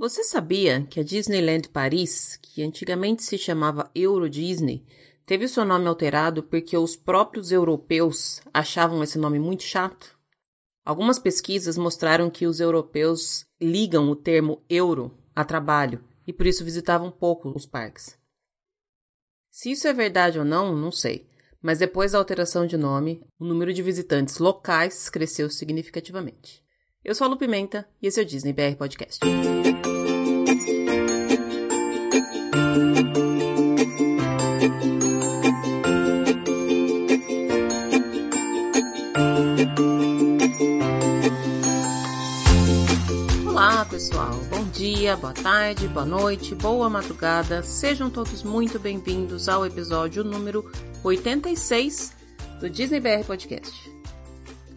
Você sabia que a Disneyland Paris, que antigamente se chamava Euro Disney, teve seu nome alterado porque os próprios europeus achavam esse nome muito chato? Algumas pesquisas mostraram que os europeus ligam o termo euro a trabalho e por isso visitavam pouco os parques. Se isso é verdade ou não, não sei, mas depois da alteração de nome, o número de visitantes locais cresceu significativamente. Eu sou a Lu Pimenta e esse é o Disney BR Podcast. Dia, boa tarde, boa noite, boa madrugada. Sejam todos muito bem-vindos ao episódio número 86 do Disney BR Podcast.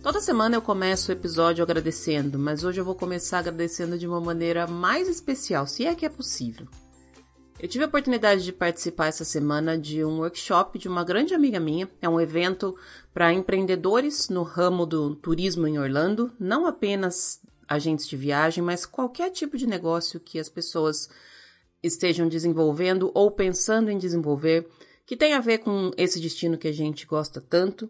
Toda semana eu começo o episódio agradecendo, mas hoje eu vou começar agradecendo de uma maneira mais especial, se é que é possível. Eu tive a oportunidade de participar essa semana de um workshop de uma grande amiga minha. É um evento para empreendedores no ramo do turismo em Orlando, não apenas agentes de viagem, mas qualquer tipo de negócio que as pessoas estejam desenvolvendo ou pensando em desenvolver, que tem a ver com esse destino que a gente gosta tanto.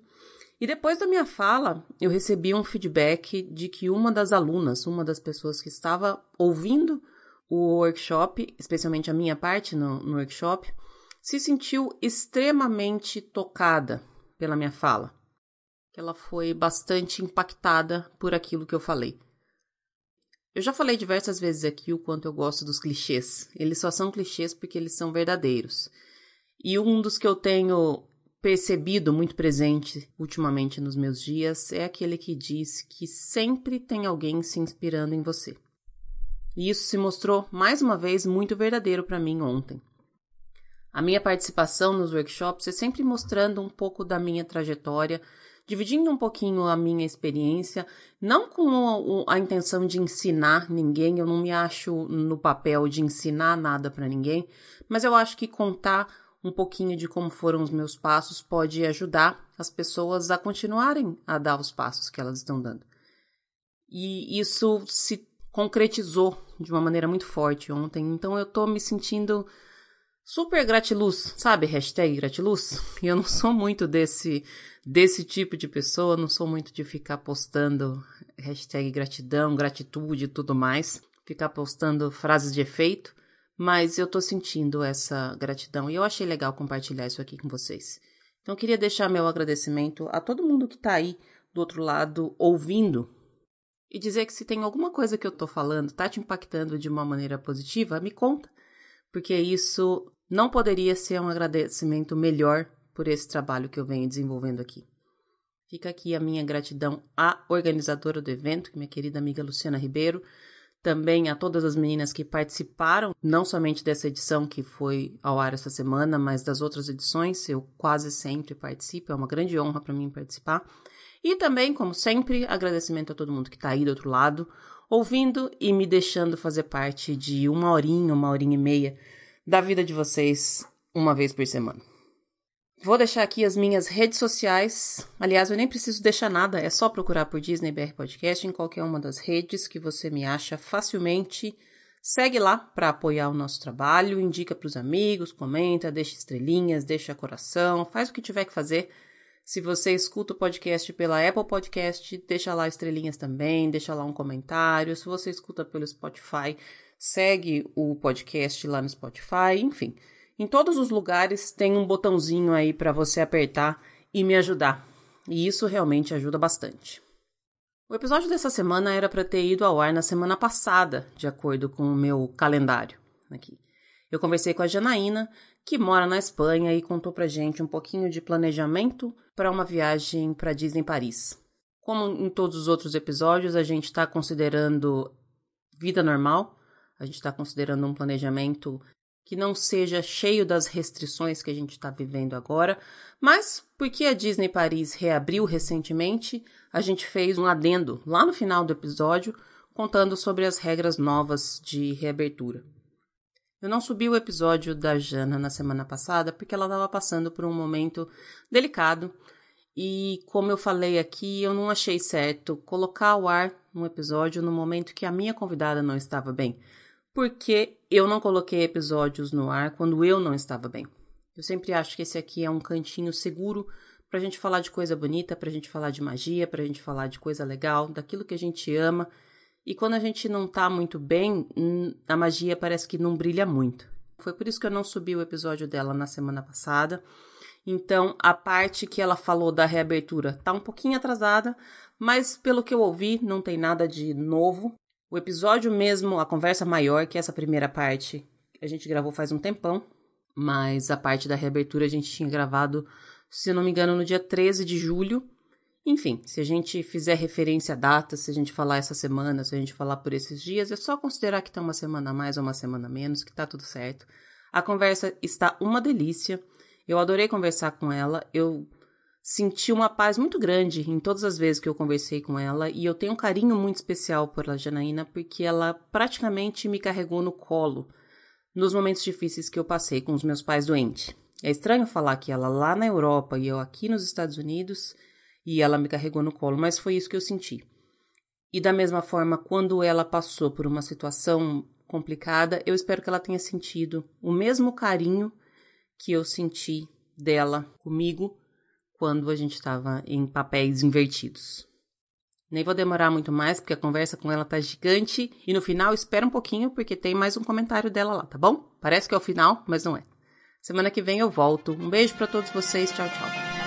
E depois da minha fala, eu recebi um feedback de que uma das alunas, uma das pessoas que estava ouvindo o workshop, especialmente a minha parte no, no workshop, se sentiu extremamente tocada pela minha fala. Ela foi bastante impactada por aquilo que eu falei. Eu já falei diversas vezes aqui o quanto eu gosto dos clichês. Eles só são clichês porque eles são verdadeiros. E um dos que eu tenho percebido muito presente ultimamente nos meus dias é aquele que diz que sempre tem alguém se inspirando em você. E isso se mostrou mais uma vez muito verdadeiro para mim ontem. A minha participação nos workshops é sempre mostrando um pouco da minha trajetória, dividindo um pouquinho a minha experiência, não com a, intenção de ensinar ninguém, eu não me acho no papel de ensinar nada para ninguém, mas eu acho que contar um pouquinho de como foram os meus passos pode ajudar as pessoas a continuarem a dar os passos que elas estão dando. E isso se concretizou de uma maneira muito forte ontem, então eu tô me sentindo super gratiluz, sabe? Hashtag gratiluz. E eu não sou muito desse, desse tipo de pessoa, não sou muito de ficar postando hashtag gratidão, gratitude e tudo mais, ficar postando frases de efeito mas eu tô sentindo essa gratidão e eu achei legal compartilhar isso aqui com vocês. Então eu queria deixar meu agradecimento a todo mundo que tá aí do outro lado ouvindo e dizer que se tem alguma coisa que eu tô falando tá te impactando de uma maneira positiva, me conta, porque isso não poderia ser um agradecimento melhor por esse trabalho que eu venho desenvolvendo aqui. Fica aqui a minha gratidão à organizadora do evento, minha querida amiga Luciana Ribeiro, também a todas as meninas que participaram, não somente dessa edição que foi ao ar essa semana, mas das outras edições. Eu quase sempre participo, é uma grande honra para mim participar. E também, como sempre, agradecimento a todo mundo que está aí do outro lado, ouvindo e me deixando fazer parte de uma horinha, uma horinha e meia da vida de vocês uma vez por semana. Vou deixar aqui as minhas redes sociais. Aliás, eu nem preciso deixar nada, é só procurar por Disney BR Podcast em qualquer uma das redes que você me acha facilmente. Segue lá para apoiar o nosso trabalho, indica para os amigos, comenta, deixa estrelinhas, deixa coração, faz o que tiver que fazer. Se você escuta o podcast pela Apple Podcast, deixa lá estrelinhas também, deixa lá um comentário. Se você escuta pelo Spotify, segue o podcast lá no Spotify, enfim. Em todos os lugares tem um botãozinho aí para você apertar e me ajudar. E isso realmente ajuda bastante. O episódio dessa semana era para ter ido ao ar na semana passada, de acordo com o meu calendário aqui. Eu conversei com a Janaína, que mora na Espanha e contou pra gente um pouquinho de planejamento para uma viagem para Disney Paris. Como em todos os outros episódios, a gente está considerando vida normal, a gente está considerando um planejamento que não seja cheio das restrições que a gente está vivendo agora, mas porque a Disney Paris reabriu recentemente, a gente fez um adendo lá no final do episódio contando sobre as regras novas de reabertura. Eu não subi o episódio da Jana na semana passada porque ela estava passando por um momento delicado e, como eu falei aqui, eu não achei certo colocar ao ar um episódio no momento que a minha convidada não estava bem porque eu não coloquei episódios no ar quando eu não estava bem. Eu sempre acho que esse aqui é um cantinho seguro pra gente falar de coisa bonita, pra gente falar de magia, pra gente falar de coisa legal, daquilo que a gente ama. E quando a gente não tá muito bem, a magia parece que não brilha muito. Foi por isso que eu não subi o episódio dela na semana passada. Então, a parte que ela falou da reabertura tá um pouquinho atrasada, mas pelo que eu ouvi, não tem nada de novo. O episódio mesmo, a conversa maior, que essa primeira parte, a gente gravou faz um tempão, mas a parte da reabertura a gente tinha gravado, se não me engano, no dia 13 de julho. Enfim, se a gente fizer referência a datas, se a gente falar essa semana, se a gente falar por esses dias, é só considerar que tá uma semana a mais ou uma semana a menos, que tá tudo certo. A conversa está uma delícia. Eu adorei conversar com ela. Eu senti uma paz muito grande em todas as vezes que eu conversei com ela e eu tenho um carinho muito especial por a Janaína porque ela praticamente me carregou no colo nos momentos difíceis que eu passei com os meus pais doentes. É estranho falar que ela lá na Europa e eu aqui nos Estados Unidos e ela me carregou no colo, mas foi isso que eu senti. E da mesma forma, quando ela passou por uma situação complicada, eu espero que ela tenha sentido o mesmo carinho que eu senti dela comigo quando a gente estava em papéis invertidos. Nem vou demorar muito mais, porque a conversa com ela tá gigante. E no final, espera um pouquinho, porque tem mais um comentário dela lá, tá bom? Parece que é o final, mas não é. Semana que vem eu volto. Um beijo para todos vocês. Tchau, tchau.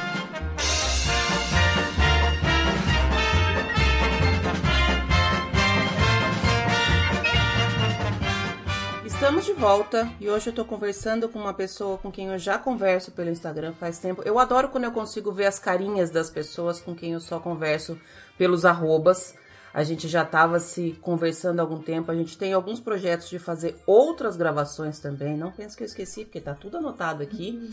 Estamos de volta e hoje eu tô conversando com uma pessoa com quem eu já converso pelo Instagram faz tempo. Eu adoro quando eu consigo ver as carinhas das pessoas com quem eu só converso pelos arrobas. A gente já estava se conversando há algum tempo. A gente tem alguns projetos de fazer outras gravações também. Não penso que eu esqueci, porque tá tudo anotado aqui. Uhum.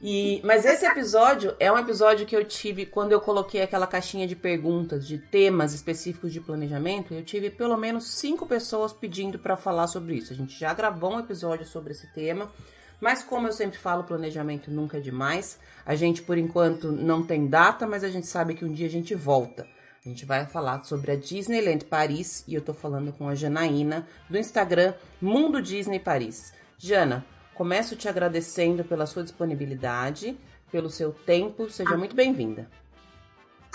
E, mas esse episódio é um episódio que eu tive quando eu coloquei aquela caixinha de perguntas de temas específicos de planejamento. Eu tive pelo menos cinco pessoas pedindo para falar sobre isso. A gente já gravou um episódio sobre esse tema, mas como eu sempre falo, planejamento nunca é demais. A gente por enquanto não tem data, mas a gente sabe que um dia a gente volta. A gente vai falar sobre a Disneyland Paris e eu tô falando com a Janaína do Instagram Mundo Disney Paris. Jana, Começo te agradecendo pela sua disponibilidade, pelo seu tempo. Seja muito bem-vinda.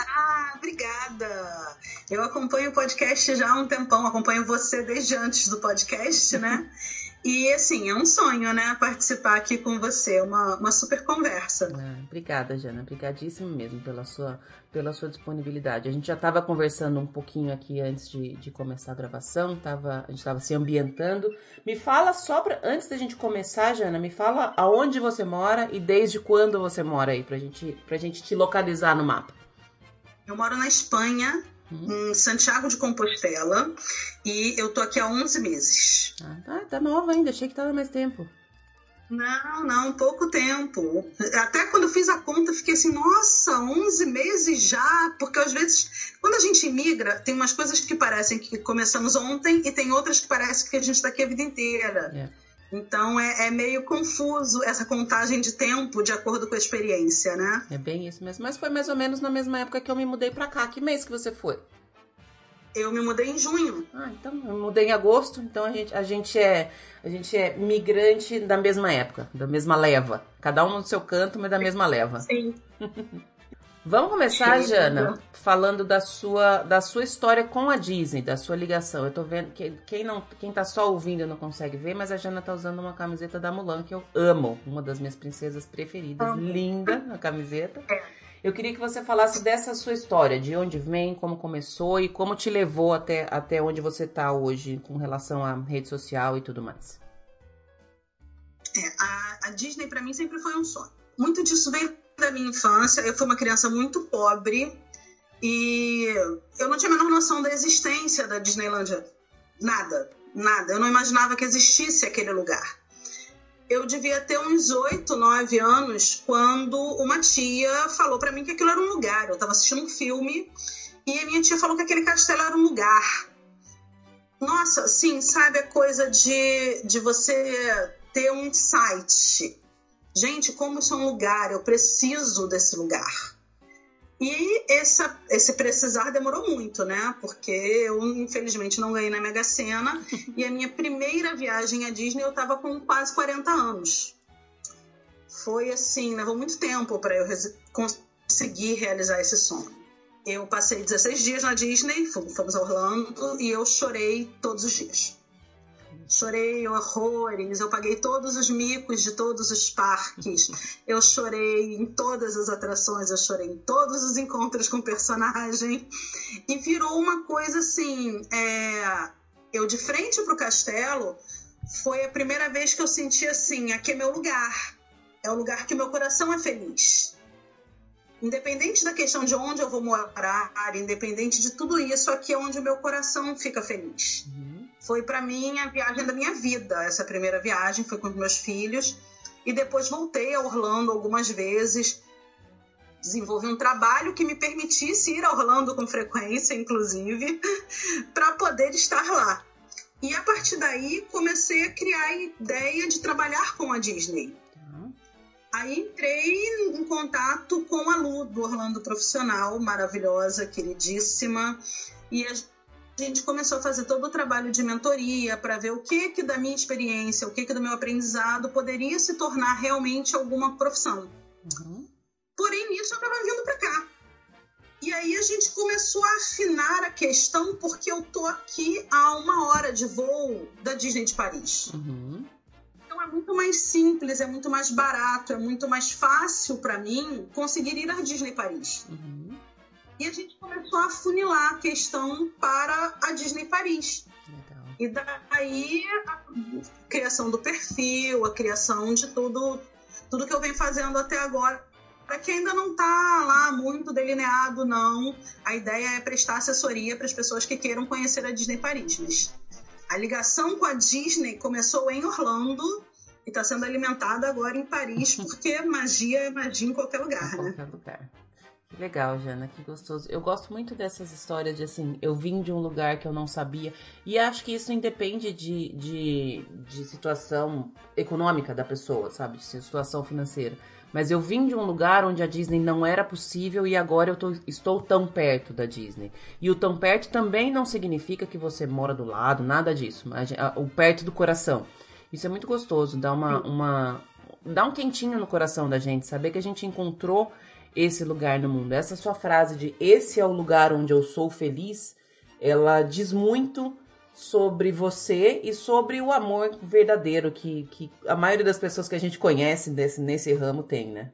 Ah, obrigada. Eu acompanho o podcast já há um tempão, acompanho você desde antes do podcast, né? E assim, é um sonho, né? Participar aqui com você, uma, uma super conversa. Ah, obrigada, Jana. Obrigadíssimo mesmo pela sua, pela sua disponibilidade. A gente já estava conversando um pouquinho aqui antes de, de começar a gravação, tava, a gente estava se ambientando. Me fala só pra, antes da gente começar, Jana, me fala aonde você mora e desde quando você mora aí, pra gente, pra gente te localizar no mapa. Eu moro na Espanha. Em Santiago de Compostela, e eu tô aqui há 11 meses. Ah, tá, tá nova ainda, achei que tava mais tempo. Não, não, pouco tempo. Até quando eu fiz a conta, fiquei assim, nossa, 11 meses já. Porque às vezes, quando a gente imigra, tem umas coisas que parecem que começamos ontem e tem outras que parecem que a gente está aqui a vida inteira. É. Então é, é, meio confuso essa contagem de tempo de acordo com a experiência, né? É bem isso mesmo. Mas foi mais ou menos na mesma época que eu me mudei para cá. Que mês que você foi? Eu me mudei em junho. Ah, então eu mudei em agosto, então a gente, a gente é a gente é migrante da mesma época, da mesma leva. Cada um no seu canto, mas da mesma leva. Sim. Vamos começar, Sim, Jana, falando da sua, da sua história com a Disney, da sua ligação. Eu tô vendo que quem não, quem tá só ouvindo não consegue ver, mas a Jana tá usando uma camiseta da Mulan que eu amo, uma das minhas princesas preferidas, linda a camiseta. É. Eu queria que você falasse dessa sua história, de onde vem, como começou e como te levou até, até onde você está hoje com relação à rede social e tudo mais. É, a, a Disney para mim sempre foi um sonho. Muito disso veio da minha infância. Eu fui uma criança muito pobre e eu não tinha a menor noção da existência da Disneylândia. Nada, nada. Eu não imaginava que existisse aquele lugar eu devia ter uns oito, nove anos quando uma tia falou para mim que aquilo era um lugar. Eu estava assistindo um filme e a minha tia falou que aquele castelo era um lugar. Nossa, sim, sabe a coisa de, de você ter um insight. Gente, como isso é um lugar, eu preciso desse lugar. E essa, esse precisar demorou muito, né? Porque eu, infelizmente, não ganhei na Mega Sena. e a minha primeira viagem à Disney eu estava com quase 40 anos. Foi assim, levou muito tempo para eu conseguir realizar esse sonho. Eu passei 16 dias na Disney, fomos a Orlando, e eu chorei todos os dias. Chorei horrores, eu paguei todos os micos de todos os parques, eu chorei em todas as atrações, eu chorei em todos os encontros com personagem. E virou uma coisa assim: é... eu de frente para o castelo, foi a primeira vez que eu senti assim: aqui é meu lugar, é o lugar que meu coração é feliz independente da questão de onde eu vou morar, independente de tudo isso, aqui é onde o meu coração fica feliz. Uhum. Foi para mim a viagem da minha vida, essa primeira viagem foi com os meus filhos e depois voltei a Orlando algumas vezes. Desenvolvi um trabalho que me permitisse ir a Orlando com frequência, inclusive, para poder estar lá. E a partir daí comecei a criar a ideia de trabalhar com a Disney. Aí entrei em contato com a Lu, do Orlando Profissional, maravilhosa, queridíssima, e a gente começou a fazer todo o trabalho de mentoria para ver o que que da minha experiência, o que que do meu aprendizado poderia se tornar realmente alguma profissão. Uhum. Porém, nisso eu estava vindo para cá. E aí a gente começou a afinar a questão porque eu tô aqui a uma hora de voo da Disney de Paris. Uhum. Então é muito mais simples, é muito mais barato, é muito mais fácil para mim conseguir ir à Disney Paris. Uhum. E a gente começou a funilar a questão para a Disney Paris. Legal. E daí a criação do perfil, a criação de tudo, tudo que eu venho fazendo até agora para que ainda não está lá muito delineado, não. A ideia é prestar assessoria para as pessoas que queiram conhecer a Disney Paris. Mas a ligação com a Disney começou em Orlando e está sendo alimentada agora em Paris, porque magia é magia em qualquer lugar, em né? qualquer lugar. Legal, Jana, que gostoso. Eu gosto muito dessas histórias de assim, eu vim de um lugar que eu não sabia. E acho que isso independe de, de, de situação econômica da pessoa, sabe? De situação financeira. Mas eu vim de um lugar onde a Disney não era possível e agora eu tô, estou tão perto da Disney. E o tão perto também não significa que você mora do lado, nada disso. Mas, o perto do coração. Isso é muito gostoso, dá uma, uma. dá um quentinho no coração da gente, saber que a gente encontrou esse lugar no mundo. Essa sua frase de esse é o lugar onde eu sou feliz, ela diz muito sobre você e sobre o amor verdadeiro que, que a maioria das pessoas que a gente conhece desse, nesse ramo tem, né?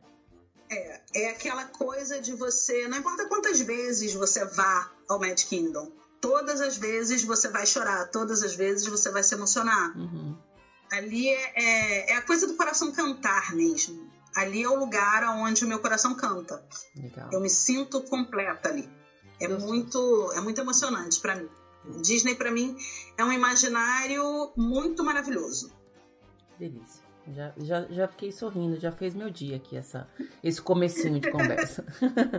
É, é aquela coisa de você, não importa quantas vezes você vá ao Mad Kingdom, todas as vezes você vai chorar, todas as vezes você vai se emocionar. Uhum. Ali é, é, é, a coisa do coração cantar mesmo. Ali é o lugar onde o meu coração canta. Legal. Eu me sinto completa ali. É muito, é muito emocionante para mim. Disney, para mim, é um imaginário muito maravilhoso. Delícia. Já, já, já fiquei sorrindo, já fez meu dia aqui essa, esse comecinho de conversa.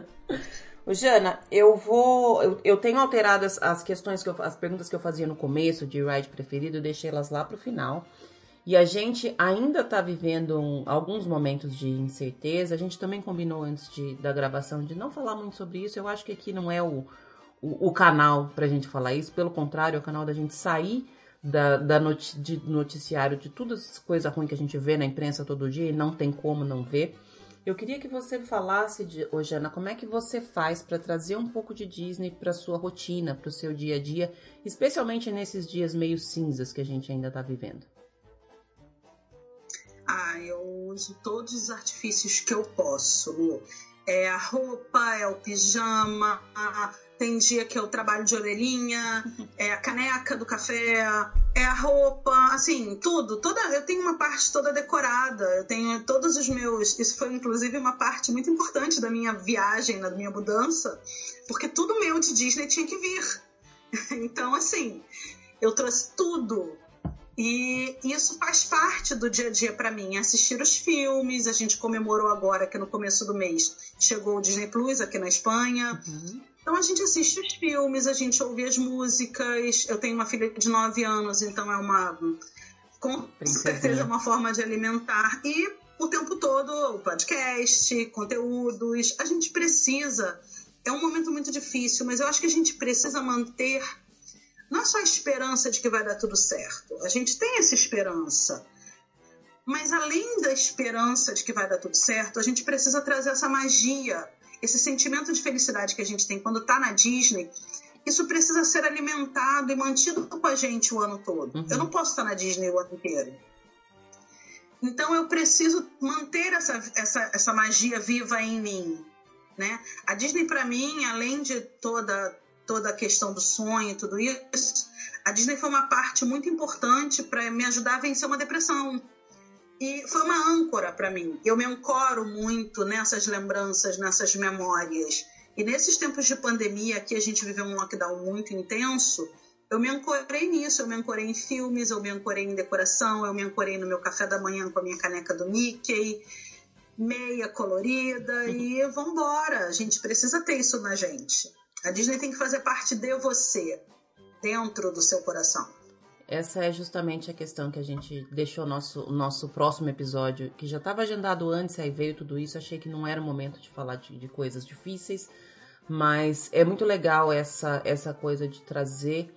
Jana, eu vou. Eu, eu tenho alterado as, as, questões que eu, as perguntas que eu fazia no começo de ride preferido, eu deixei elas lá pro final. E a gente ainda tá vivendo um, alguns momentos de incerteza. A gente também combinou antes de, da gravação de não falar muito sobre isso. Eu acho que aqui não é o, o, o canal pra gente falar isso. Pelo contrário, é o canal da gente sair da, da noti de noticiário de todas as coisas ruins que a gente vê na imprensa todo dia e não tem como não ver. Eu queria que você falasse, de, Jana, como é que você faz para trazer um pouco de Disney para sua rotina, para o seu dia a dia, especialmente nesses dias meio cinzas que a gente ainda está vivendo. Ah, eu uso todos os artifícios que eu posso. É a roupa, é o pijama, tem dia que eu trabalho de orelhinha, é a caneca do café, é a roupa, assim, tudo. Toda, eu tenho uma parte toda decorada, eu tenho todos os meus. Isso foi inclusive uma parte muito importante da minha viagem, da minha mudança, porque tudo meu de Disney tinha que vir. Então, assim, eu trouxe tudo e isso faz parte do dia a dia para mim, assistir os filmes. A gente comemorou agora que no começo do mês chegou o Disney Plus aqui na Espanha. Uhum. Então a gente assiste os filmes, a gente ouve as músicas. Eu tenho uma filha de 9 anos, então é uma com certeza uma forma de alimentar. E o tempo todo podcast, conteúdos. A gente precisa. É um momento muito difícil, mas eu acho que a gente precisa manter não só a esperança de que vai dar tudo certo. A gente tem essa esperança. Mas além da esperança de que vai dar tudo certo, a gente precisa trazer essa magia, esse sentimento de felicidade que a gente tem quando está na Disney. Isso precisa ser alimentado e mantido com a gente o ano todo. Uhum. Eu não posso estar na Disney o ano inteiro. Então eu preciso manter essa, essa, essa magia viva em mim. Né? A Disney, para mim, além de toda toda a questão do sonho tudo isso, a Disney foi uma parte muito importante para me ajudar a vencer uma depressão. E foi uma âncora para mim. Eu me ancoro muito nessas lembranças, nessas memórias. E nesses tempos de pandemia, que a gente viveu um lockdown muito intenso, eu me ancorei nisso. Eu me ancorei em filmes, eu me ancorei em decoração, eu me ancorei no meu café da manhã com a minha caneca do Mickey, meia colorida, e vambora. A gente precisa ter isso na gente. A Disney tem que fazer parte de você, dentro do seu coração. Essa é justamente a questão que a gente deixou nosso nosso próximo episódio, que já estava agendado antes, aí veio tudo isso. Achei que não era o momento de falar de, de coisas difíceis, mas é muito legal essa essa coisa de trazer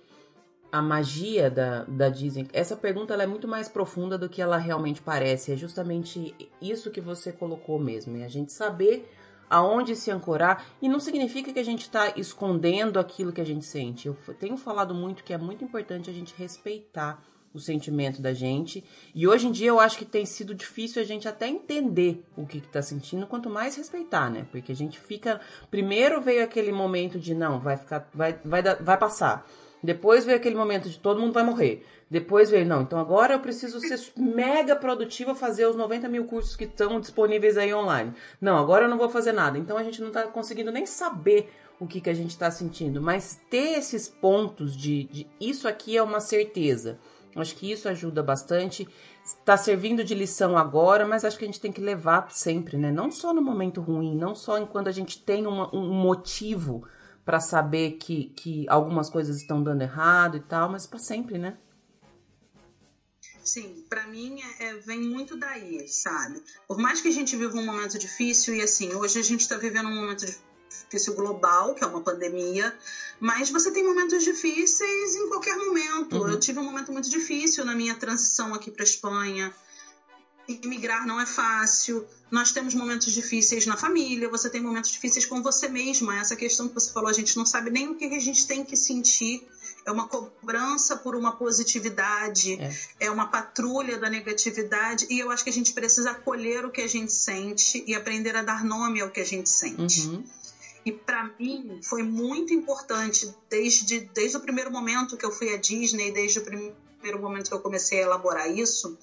a magia da, da Disney. Essa pergunta é muito mais profunda do que ela realmente parece. É justamente isso que você colocou mesmo. É a gente saber aonde se ancorar. E não significa que a gente está escondendo aquilo que a gente sente. Eu tenho falado muito que é muito importante a gente respeitar o sentimento da gente. E hoje em dia eu acho que tem sido difícil a gente até entender o que está sentindo, quanto mais respeitar, né? Porque a gente fica. Primeiro veio aquele momento de não, vai ficar. Vai, vai, vai passar. Depois veio aquele momento de todo mundo vai morrer. Depois veio, não, então agora eu preciso ser mega produtiva, fazer os 90 mil cursos que estão disponíveis aí online. Não, agora eu não vou fazer nada. Então a gente não está conseguindo nem saber o que, que a gente está sentindo, mas ter esses pontos de, de isso aqui é uma certeza. Acho que isso ajuda bastante. Está servindo de lição agora, mas acho que a gente tem que levar sempre, né? Não só no momento ruim, não só enquanto a gente tem uma, um motivo para saber que, que algumas coisas estão dando errado e tal, mas para sempre, né? Sim, para mim é, é, vem muito daí, sabe? Por mais que a gente viva um momento difícil, e assim, hoje a gente está vivendo um momento difícil global, que é uma pandemia, mas você tem momentos difíceis em qualquer momento. Uhum. Eu tive um momento muito difícil na minha transição aqui para Espanha. Imigrar não é fácil. Nós temos momentos difíceis na família, você tem momentos difíceis com você mesma. Essa questão que você falou, a gente não sabe nem o que a gente tem que sentir é uma cobrança por uma positividade, é. é. uma patrulha da negatividade, e eu acho que a gente precisa acolher o que a gente sente e aprender a dar nome ao que a gente sente. Uhum. E para mim foi muito importante, desde, desde o primeiro momento que eu fui à Disney, desde o primeiro momento que eu comecei a elaborar isso,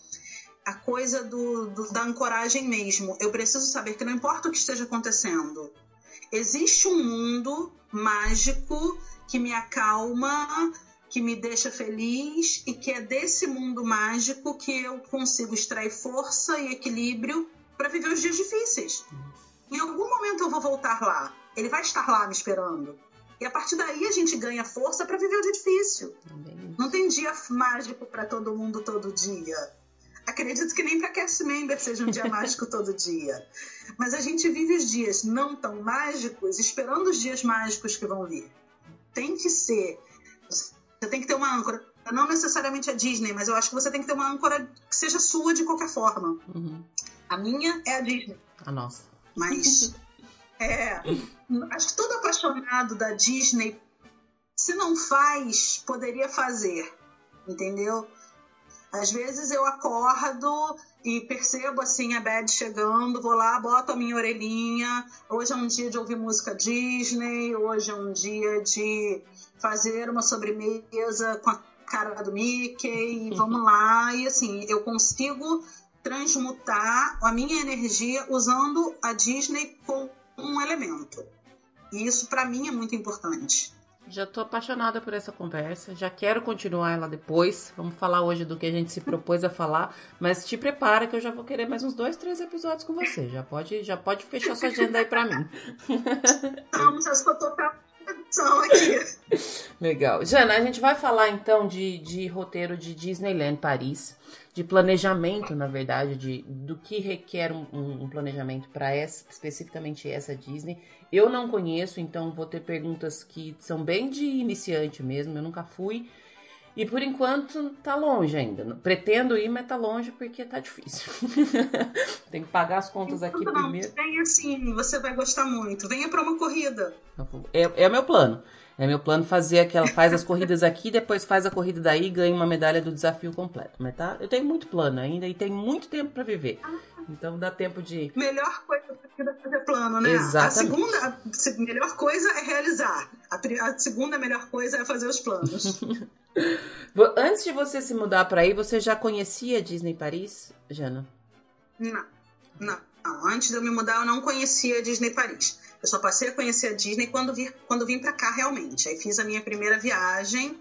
a coisa do, do, da ancoragem mesmo. Eu preciso saber que não importa o que esteja acontecendo, existe um mundo mágico que me acalma, que me deixa feliz e que é desse mundo mágico que eu consigo extrair força e equilíbrio para viver os dias difíceis. Em algum momento eu vou voltar lá. Ele vai estar lá me esperando. E a partir daí a gente ganha força para viver o dia difícil. Não tem dia mágico para todo mundo todo dia. Acredito que nem para cast member seja um dia mágico todo dia. Mas a gente vive os dias não tão mágicos esperando os dias mágicos que vão vir tem que ser. Você tem que ter uma âncora. Não necessariamente a Disney, mas eu acho que você tem que ter uma âncora que seja sua de qualquer forma. Uhum. A minha é a Disney. A nossa. Mas. é, acho que todo apaixonado da Disney, se não faz, poderia fazer. Entendeu? Às vezes eu acordo e percebo assim a Bad chegando, vou lá, boto a minha orelhinha. Hoje é um dia de ouvir música Disney, hoje é um dia de fazer uma sobremesa com a cara do Mickey, vamos lá. E assim, eu consigo transmutar a minha energia usando a Disney como um elemento. E isso para mim é muito importante. Já tô apaixonada por essa conversa, já quero continuar ela depois. Vamos falar hoje do que a gente se propôs a falar, mas te prepara que eu já vou querer mais uns dois, três episódios com você. Já pode, já pode fechar sua agenda aí para mim. Vamos, acho que eu tô. Legal. Jana, a gente vai falar então de, de roteiro de Disneyland Paris, de planejamento, na verdade, de, do que requer um, um planejamento para especificamente essa Disney. Eu não conheço, então vou ter perguntas que são bem de iniciante mesmo, eu nunca fui. E por enquanto tá longe ainda. Pretendo ir, mas tá longe porque tá difícil. Tem que pagar as contas aqui não, primeiro. Venha sim, você vai gostar muito. Venha para uma corrida. É, é o meu plano. É meu plano fazer aquela, faz as corridas aqui, depois faz a corrida daí e ganha uma medalha do desafio completo. Mas tá, eu tenho muito plano ainda e tenho muito tempo para viver. Então dá tempo de. Melhor coisa é fazer plano, né? Exatamente. A segunda, a melhor coisa é realizar. A, a segunda melhor coisa é fazer os planos. Antes de você se mudar para aí, você já conhecia Disney Paris, Jana? Não, não, não. Antes de eu me mudar, eu não conhecia Disney Paris. Eu só passei a conhecer a Disney quando, vi, quando vim para cá realmente. Aí fiz a minha primeira viagem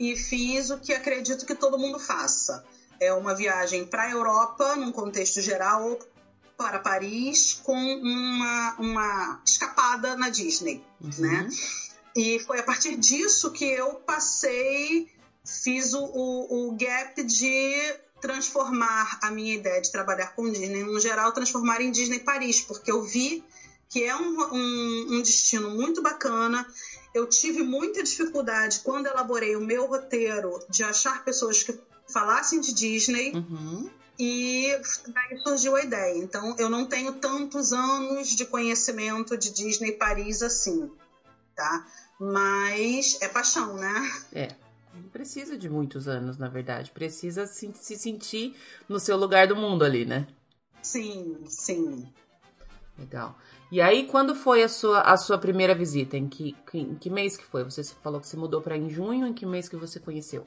e fiz o que acredito que todo mundo faça. É uma viagem para a Europa, num contexto geral, ou para Paris, com uma, uma escapada na Disney, uhum. né? E foi a partir disso que eu passei, fiz o, o, o gap de transformar a minha ideia de trabalhar com Disney, no geral, transformar em Disney Paris, porque eu vi que é um, um, um destino muito bacana. Eu tive muita dificuldade quando elaborei o meu roteiro de achar pessoas que falassem de Disney. Uhum. E daí surgiu a ideia. Então, eu não tenho tantos anos de conhecimento de Disney Paris assim, tá? Mas é paixão, né? É. Não precisa de muitos anos, na verdade. Precisa se, se sentir no seu lugar do mundo ali, né? Sim, sim. Legal. E aí, quando foi a sua, a sua primeira visita? Em que, em que mês que foi? Você falou que se mudou para em junho. Em que mês que você conheceu?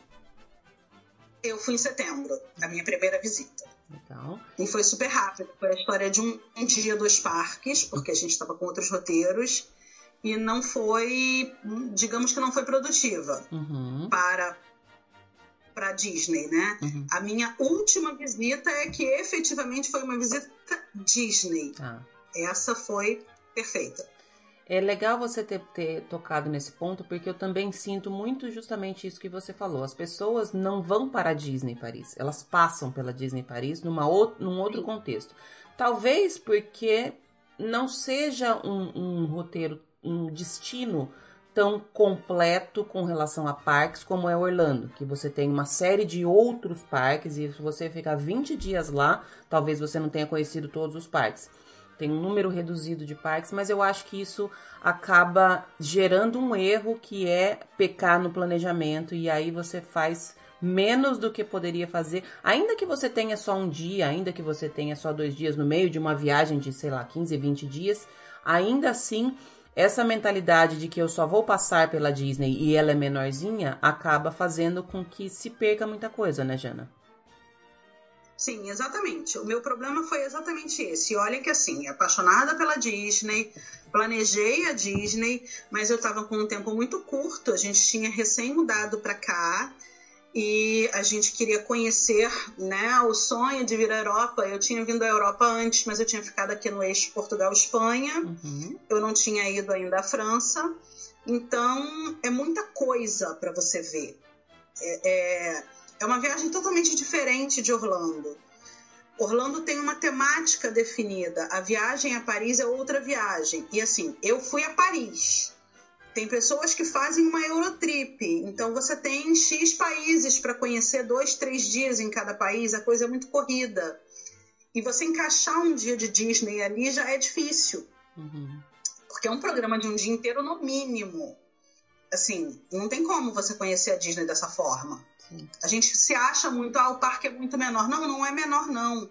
Eu fui em setembro, a minha primeira visita. Legal. E foi super rápido. Foi a história de um, um dia, dois parques, porque a gente estava com outros roteiros e não foi, digamos que não foi produtiva uhum. para para Disney, né? Uhum. A minha última visita é que efetivamente foi uma visita Disney. Ah. Essa foi perfeita. É legal você ter, ter, tocado nesse ponto, porque eu também sinto muito justamente isso que você falou. As pessoas não vão para a Disney Paris, elas passam pela Disney Paris numa ou, num outro Sim. contexto. Talvez porque não seja um, um roteiro um destino tão completo com relação a parques como é Orlando, que você tem uma série de outros parques e se você ficar 20 dias lá, talvez você não tenha conhecido todos os parques. Tem um número reduzido de parques, mas eu acho que isso acaba gerando um erro que é pecar no planejamento e aí você faz menos do que poderia fazer, ainda que você tenha só um dia, ainda que você tenha só dois dias no meio de uma viagem de, sei lá, 15, 20 dias, ainda assim essa mentalidade de que eu só vou passar pela Disney e ela é menorzinha acaba fazendo com que se perca muita coisa, né, Jana? Sim, exatamente. O meu problema foi exatamente esse. Olha que assim, apaixonada pela Disney, planejei a Disney, mas eu estava com um tempo muito curto. A gente tinha recém mudado para cá e a gente queria conhecer né, o sonho de vir à Europa. Eu tinha vindo à Europa antes, mas eu tinha ficado aqui no eixo Portugal-Espanha. Uhum. Eu não tinha ido ainda à França. Então, é muita coisa para você ver. É, é, é uma viagem totalmente diferente de Orlando. Orlando tem uma temática definida. A viagem a Paris é outra viagem. E assim, eu fui a Paris tem pessoas que fazem uma Eurotrip, então você tem X países para conhecer dois, três dias em cada país, a coisa é muito corrida. E você encaixar um dia de Disney ali já é difícil. Uhum. Porque é um programa de um dia inteiro no mínimo. Assim, não tem como você conhecer a Disney dessa forma. Sim. A gente se acha muito, ah, o parque é muito menor. Não, não é menor, não.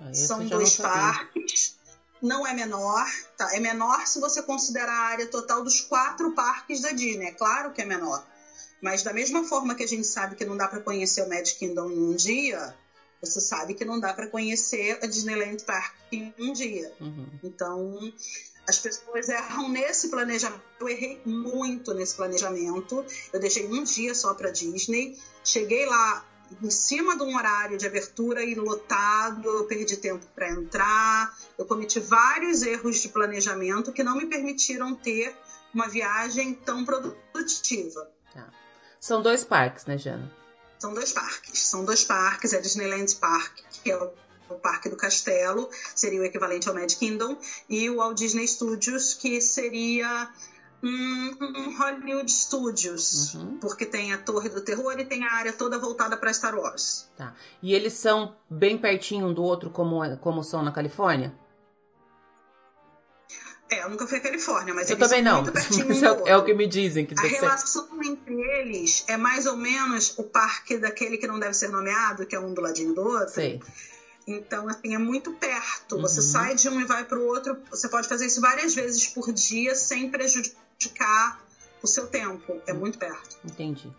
Ah, São dois parques não é menor, tá? É menor se você considerar a área total dos quatro parques da Disney. É claro que é menor. Mas da mesma forma que a gente sabe que não dá para conhecer o Magic Kingdom em um dia, você sabe que não dá para conhecer a Disneyland Park em um dia. Uhum. Então, as pessoas erram nesse planejamento. Eu errei muito nesse planejamento. Eu deixei um dia só para Disney. Cheguei lá em cima de um horário de abertura e lotado, eu perdi tempo para entrar, eu cometi vários erros de planejamento que não me permitiram ter uma viagem tão produtiva. Tá. São dois parques, né, Jana? São dois parques. São dois parques, é Disneyland Park, que é o o Parque do Castelo, seria o equivalente ao Mad Kingdom, e o Walt Disney Studios, que seria um, um Hollywood Studios, uhum. porque tem a Torre do Terror e tem a área toda voltada para Star Wars. Tá. E eles são bem pertinho um do outro, como, é, como são na Califórnia? É, eu nunca fui à Califórnia, mas eu também não. Mas é, é, o que me dizem. Que a relação ser. entre eles é mais ou menos o parque daquele que não deve ser nomeado, que é um do ladinho do outro. Sei. Então, assim, é muito perto. Uhum. Você sai de um e vai para o outro. Você pode fazer isso várias vezes por dia sem prejudicar o seu tempo. É muito perto. Entendi.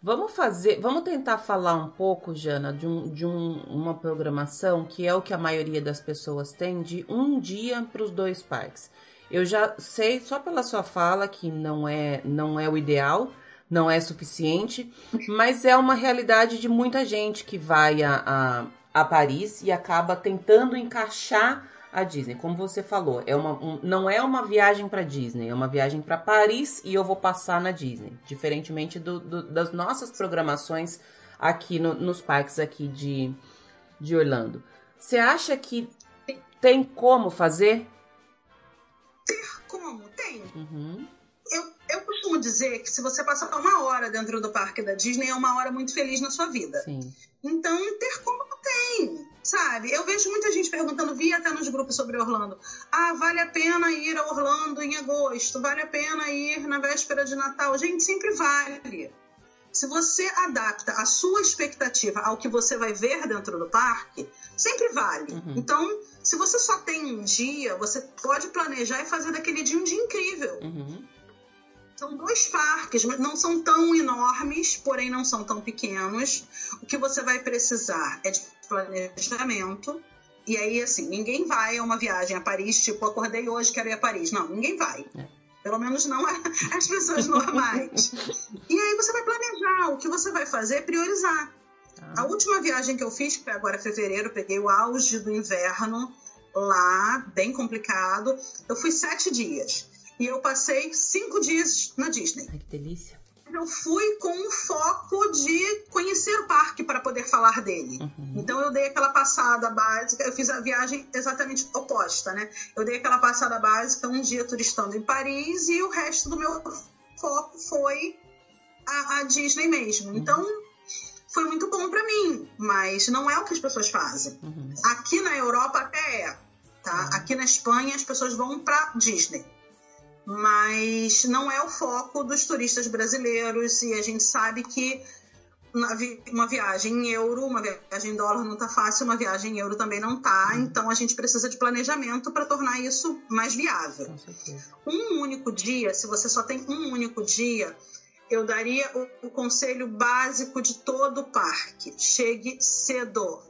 Vamos fazer, vamos tentar falar um pouco, Jana, de, um, de um, uma programação que é o que a maioria das pessoas tem de um dia para os dois parques. Eu já sei só pela sua fala que não é não é o ideal, não é suficiente, mas é uma realidade de muita gente que vai a, a, a Paris e acaba tentando encaixar a Disney. Como você falou, é uma, um, não é uma viagem para Disney, é uma viagem para Paris e eu vou passar na Disney. Diferentemente do, do, das nossas programações aqui no, nos parques aqui de, de Orlando. Você acha que tem como fazer? Ter como? Tem. Uhum. Eu, eu costumo dizer que se você passar uma hora dentro do parque da Disney, é uma hora muito feliz na sua vida. Sim. Então, ter como tem, sabe? Eu vejo muita gente perguntando, vi até nos grupos sobre Orlando. Ah, vale a pena ir a Orlando em agosto? Vale a pena ir na véspera de Natal? Gente, sempre vale. Se você adapta a sua expectativa ao que você vai ver dentro do parque, sempre vale. Uhum. Então, se você só tem um dia, você pode planejar e fazer daquele dia um dia incrível. Uhum. São dois parques, mas não são tão enormes, porém não são tão pequenos. O que você vai precisar é de planejamento. E aí, assim, ninguém vai a uma viagem a Paris, tipo, acordei hoje, quero ir a Paris. Não, ninguém vai. É. Pelo menos não as pessoas normais. e aí você vai planejar. O que você vai fazer é priorizar. Ah. A última viagem que eu fiz, que foi agora em fevereiro, peguei o auge do inverno lá, bem complicado. Eu fui sete dias. E eu passei cinco dias na Disney. Ai, que delícia. Eu fui com o foco de conhecer o parque para poder falar dele. Uhum. Então eu dei aquela passada básica, eu fiz a viagem exatamente oposta, né? Eu dei aquela passada básica, um dia turistando em Paris e o resto do meu foco foi a, a Disney mesmo. Uhum. Então foi muito bom para mim, mas não é o que as pessoas fazem. Uhum. Aqui na Europa até é, tá? Uhum. Aqui na Espanha as pessoas vão para Disney mas não é o foco dos turistas brasileiros e a gente sabe que uma viagem em euro, uma viagem em dólar não está fácil, uma viagem em euro também não está, uhum. então a gente precisa de planejamento para tornar isso mais viável. Um único dia, se você só tem um único dia, eu daria o, o conselho básico de todo o parque: chegue cedo.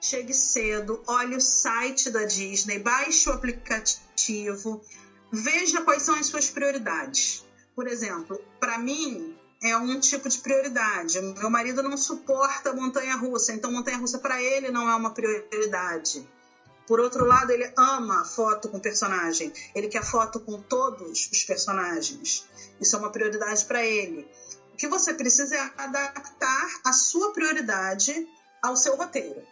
Chegue cedo, olhe o site da Disney, baixe o aplicativo, veja quais são as suas prioridades. Por exemplo, para mim é um tipo de prioridade. Meu marido não suporta montanha-russa, então montanha-russa para ele não é uma prioridade. Por outro lado, ele ama foto com personagem. Ele quer foto com todos os personagens. Isso é uma prioridade para ele. O que você precisa é adaptar a sua prioridade ao seu roteiro.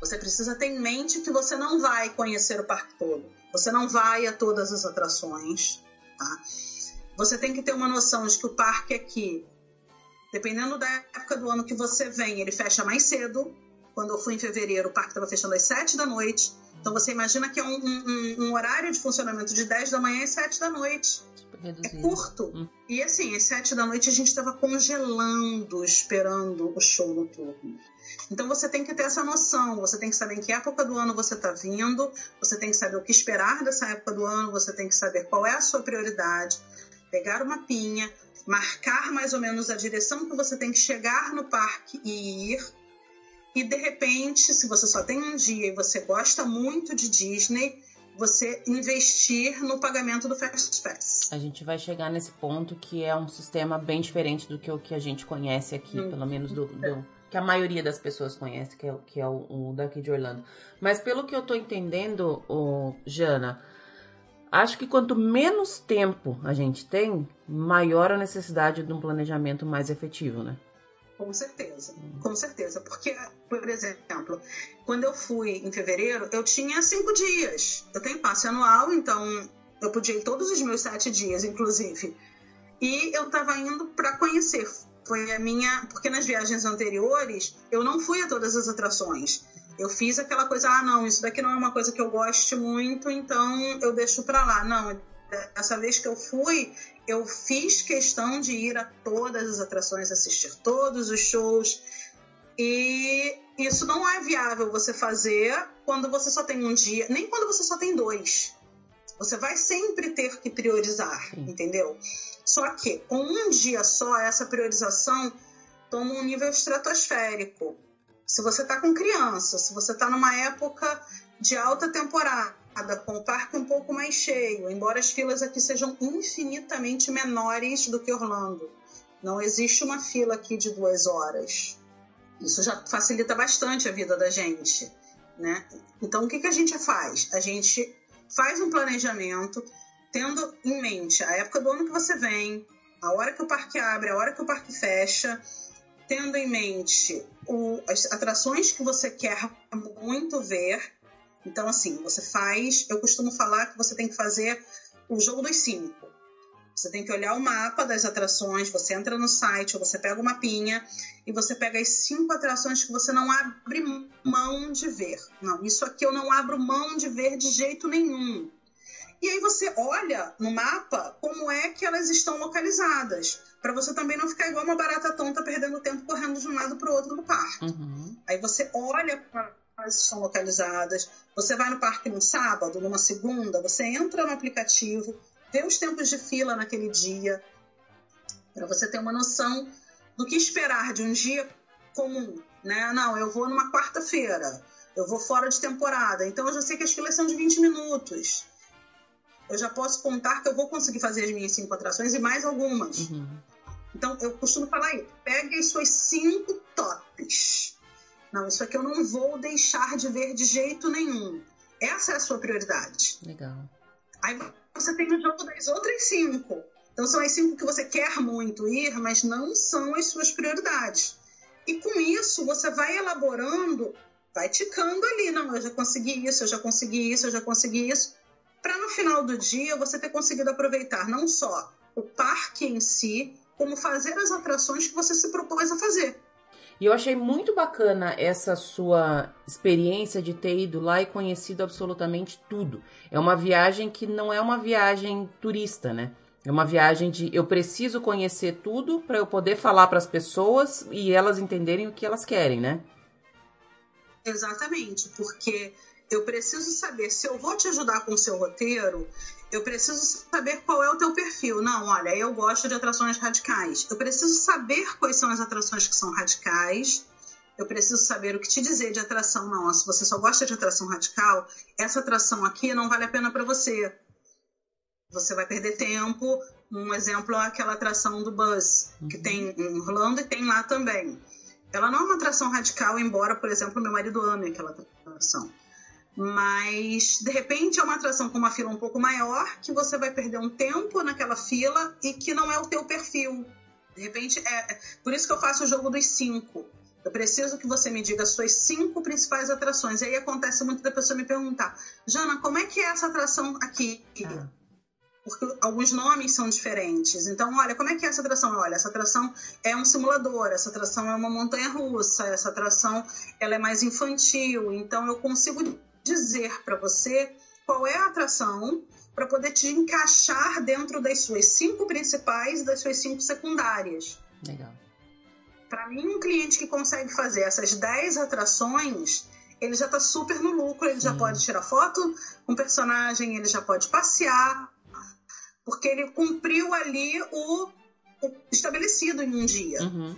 Você precisa ter em mente que você não vai conhecer o parque todo. Você não vai a todas as atrações, tá? Você tem que ter uma noção de que o parque aqui, dependendo da época do ano que você vem, ele fecha mais cedo. Quando eu fui em fevereiro, o parque estava fechando às 7 da noite. Então você imagina que é um, um, um, horário de funcionamento de 10 da manhã e 7 da noite. É curto. Hum. E assim, às 7 da noite a gente estava congelando, esperando o show noturno. Então você tem que ter essa noção, você tem que saber em que época do ano você está vindo, você tem que saber o que esperar dessa época do ano, você tem que saber qual é a sua prioridade, pegar uma pinha, marcar mais ou menos a direção que você tem que chegar no parque e ir. E de repente, se você só tem um dia e você gosta muito de Disney, você investir no pagamento do Fast Pass. A gente vai chegar nesse ponto que é um sistema bem diferente do que o que a gente conhece aqui, hum. pelo menos do, do, que a maioria das pessoas conhece, que é, que é o, o daqui de Orlando. Mas pelo que eu tô entendendo, oh, Jana, acho que quanto menos tempo a gente tem, maior a necessidade de um planejamento mais efetivo, né? Com certeza, com certeza. Porque, por exemplo, quando eu fui em fevereiro, eu tinha cinco dias. Eu tenho passe anual, então eu podia ir todos os meus sete dias, inclusive. E eu estava indo para conhecer. Foi a minha. Porque nas viagens anteriores, eu não fui a todas as atrações. Eu fiz aquela coisa, ah, não, isso daqui não é uma coisa que eu goste muito, então eu deixo para lá. Não, dessa vez que eu fui, eu fiz questão de ir a todas as atrações, assistir todos os shows. E isso não é viável você fazer quando você só tem um dia, nem quando você só tem dois. Você vai sempre ter que priorizar, Sim. entendeu? Só que com um dia só, essa priorização toma um nível estratosférico. Se você está com criança, se você está numa época de alta temporada, com o parque um pouco mais cheio, embora as filas aqui sejam infinitamente menores do que Orlando. Não existe uma fila aqui de duas horas. Isso já facilita bastante a vida da gente, né? Então, o que, que a gente faz? A gente faz um planejamento tendo em mente a época do ano que você vem, a hora que o parque abre, a hora que o parque fecha, tendo em mente o, as atrações que você quer muito ver, então, assim, você faz. Eu costumo falar que você tem que fazer o jogo dos cinco. Você tem que olhar o mapa das atrações, você entra no site, ou você pega o mapinha e você pega as cinco atrações que você não abre mão de ver. Não, isso aqui eu não abro mão de ver de jeito nenhum. E aí você olha no mapa como é que elas estão localizadas, para você também não ficar igual uma barata tonta perdendo tempo correndo de um lado para o outro do parque. Uhum. Aí você olha elas estão localizadas. Você vai no parque num sábado, numa segunda, você entra no aplicativo, vê os tempos de fila naquele dia, para você ter uma noção do que esperar de um dia comum. Né? Não, eu vou numa quarta-feira, eu vou fora de temporada, então eu já sei que as filas são de 20 minutos. Eu já posso contar que eu vou conseguir fazer as minhas cinco atrações e mais algumas. Uhum. Então, eu costumo falar aí, pegue as suas cinco tops não, isso aqui eu não vou deixar de ver de jeito nenhum. Essa é a sua prioridade. Legal. Aí você tem o jogo das outras cinco. Então são as cinco que você quer muito ir, mas não são as suas prioridades. E com isso você vai elaborando, vai ticando ali, não, eu já consegui isso, eu já consegui isso, eu já consegui isso, para no final do dia você ter conseguido aproveitar não só o parque em si, como fazer as atrações que você se propôs a fazer. E eu achei muito bacana essa sua experiência de ter ido lá e conhecido absolutamente tudo. É uma viagem que não é uma viagem turista, né? É uma viagem de eu preciso conhecer tudo para eu poder falar para as pessoas e elas entenderem o que elas querem, né? Exatamente, porque eu preciso saber se eu vou te ajudar com o seu roteiro, eu preciso saber qual é o teu perfil. Não, olha, eu gosto de atrações radicais. Eu preciso saber quais são as atrações que são radicais. Eu preciso saber o que te dizer de atração. Não, se você só gosta de atração radical, essa atração aqui não vale a pena para você. Você vai perder tempo. Um exemplo é aquela atração do Buzz, que uhum. tem em Orlando e tem lá também. Ela não é uma atração radical, embora, por exemplo, meu marido ame aquela atração. Mas, de repente, é uma atração com uma fila um pouco maior, que você vai perder um tempo naquela fila e que não é o teu perfil. De repente, é, é por isso que eu faço o jogo dos cinco. Eu preciso que você me diga as suas cinco principais atrações. E aí acontece muito da pessoa me perguntar, Jana, como é que é essa atração aqui? Ah. Porque alguns nomes são diferentes. Então, olha, como é que é essa atração? Olha, essa atração é um simulador, essa atração é uma montanha russa, essa atração ela é mais infantil. Então, eu consigo dizer para você qual é a atração para poder te encaixar dentro das suas cinco principais e das suas cinco secundárias. Legal. Para mim, um cliente que consegue fazer essas 10 atrações, ele já está super no lucro, ele Sim. já pode tirar foto com o personagem, ele já pode passear, porque ele cumpriu ali o, o estabelecido em um dia. Uhum.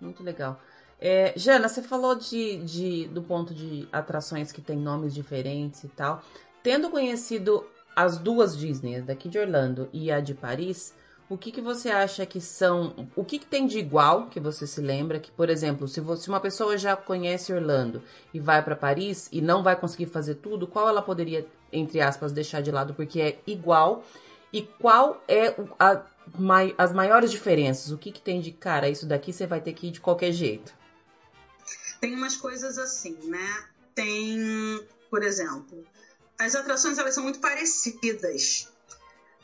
Muito legal. É, Jana, você falou de, de, do ponto de atrações que tem nomes diferentes e tal. tendo conhecido as duas Disney, daqui de Orlando e a de Paris, o que, que você acha que são. O que, que tem de igual que você se lembra? Que, por exemplo, se, você, uma pessoa já conhece Orlando e vai para Paris e não vai conseguir fazer tudo, qual ela poderia, entre aspas, deixar de lado porque é igual? E qual é a, as maiores diferenças? O que, que tem de cara? Isso daqui você vai ter que ir de qualquer jeito. Tem umas coisas assim, né? Tem, por exemplo, as atrações elas são muito parecidas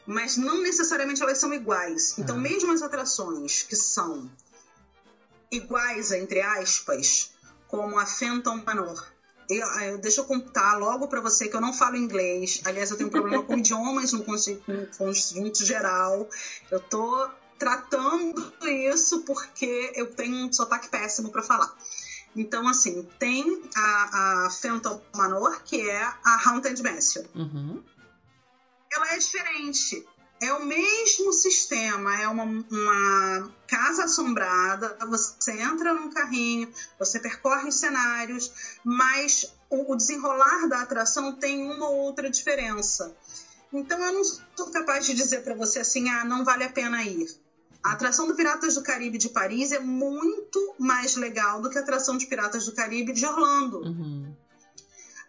mas não necessariamente elas são iguais. Então, uhum. mesmo as atrações que são iguais, entre aspas, como a Phantom Manor, eu, eu, deixa eu contar logo para você que eu não falo inglês. Aliás, eu tenho um problema com idiomas no conjunto geral. Eu tô tratando isso porque eu tenho um sotaque péssimo para falar. Então, assim, tem a, a Phantom Manor, que é a Haunted Mansion. Uhum ela é diferente. É o mesmo sistema, é uma, uma, casa assombrada, você entra num carrinho, você percorre os cenários, mas o, o desenrolar da atração tem uma ou outra diferença. Então eu não sou capaz de dizer para você assim, ah, não vale a pena ir. A atração do Piratas do Caribe de Paris é muito mais legal do que a atração de Piratas do Caribe de Orlando. Uhum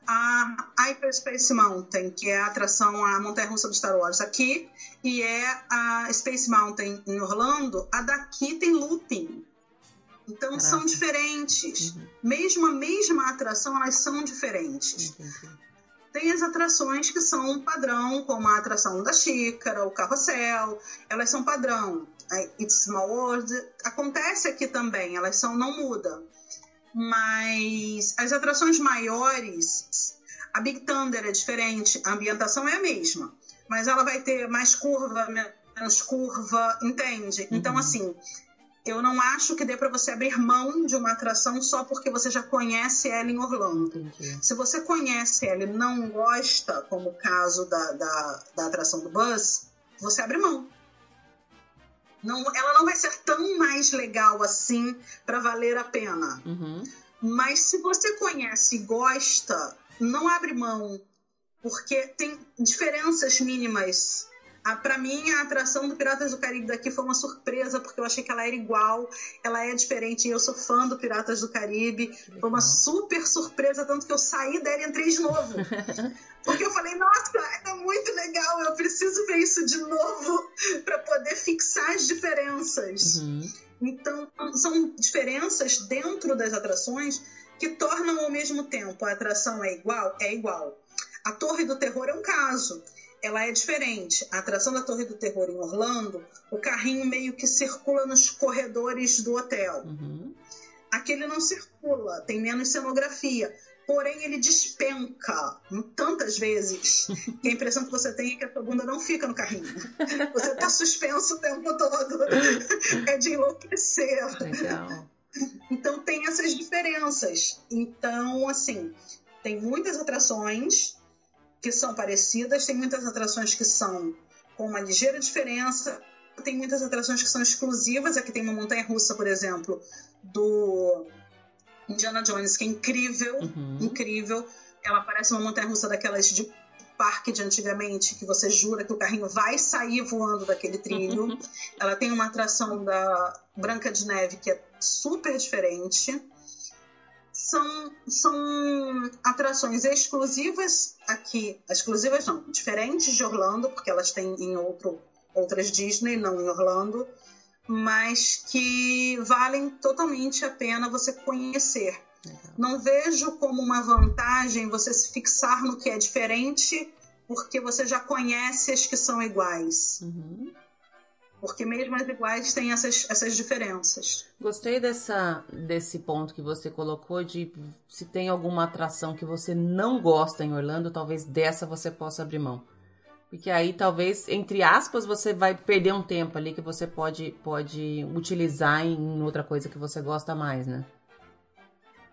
a Hyperspace Mountain, que é a atração, a montanha-russa do Star Wars aqui, e é a Space Mountain em Orlando, a daqui tem looping. Então Caraca. são diferentes. Uhum. Mesmo a mesma atração, elas são diferentes. Uhum. Tem as atrações que são padrão, como a atração da xícara, o carrossel, elas são padrão. A It's Small World acontece aqui também, elas são não muda. Mas as atrações maiores, a Big Thunder é diferente, a ambientação é a mesma, mas ela vai ter mais curva, menos curva, entende? Uhum. Então, assim, eu não acho que dê para você abrir mão de uma atração só porque você já conhece ela em Orlando. Entendi. Se você conhece ela e não gosta, como o caso da, da, da atração do Buzz, você abre mão. Não, ela não vai ser tão mais legal assim para valer a pena. Uhum. Mas se você conhece e gosta, não abre mão, porque tem diferenças mínimas para mim, a atração do Piratas do Caribe daqui foi uma surpresa, porque eu achei que ela era igual, ela é diferente, e eu sou fã do Piratas do Caribe. Foi uma super surpresa, tanto que eu saí dela e entrei de novo. Porque eu falei, nossa, é muito legal, eu preciso ver isso de novo para poder fixar as diferenças. Uhum. Então, são diferenças dentro das atrações que tornam ao mesmo tempo a atração é igual, é igual. A Torre do Terror é um caso ela é diferente. A atração da Torre do Terror em Orlando, o carrinho meio que circula nos corredores do hotel. Uhum. Aquele não circula, tem menos cenografia. Porém, ele despenca tantas vezes que a impressão que você tem é que a sua bunda não fica no carrinho. Você está suspenso o tempo todo. É de enlouquecer. Legal. Então, tem essas diferenças. Então, assim, tem muitas atrações que são parecidas, tem muitas atrações que são com uma ligeira diferença, tem muitas atrações que são exclusivas. Aqui tem uma montanha russa, por exemplo, do Indiana Jones, que é incrível, uhum. incrível. Ela parece uma montanha russa daquelas de parque de antigamente, que você jura que o carrinho vai sair voando daquele trilho. Uhum. Ela tem uma atração da Branca de Neve que é super diferente são, são atrações exclusivas aqui, exclusivas não, diferentes de Orlando, porque elas têm em outro, outras Disney, não em Orlando, mas que valem totalmente a pena você conhecer. Não vejo como uma vantagem você se fixar no que é diferente, porque você já conhece as que são iguais. Uhum porque mesmo as iguais têm essas, essas diferenças. Gostei dessa, desse ponto que você colocou de se tem alguma atração que você não gosta em Orlando, talvez dessa você possa abrir mão. Porque aí talvez, entre aspas, você vai perder um tempo ali que você pode, pode utilizar em outra coisa que você gosta mais, né?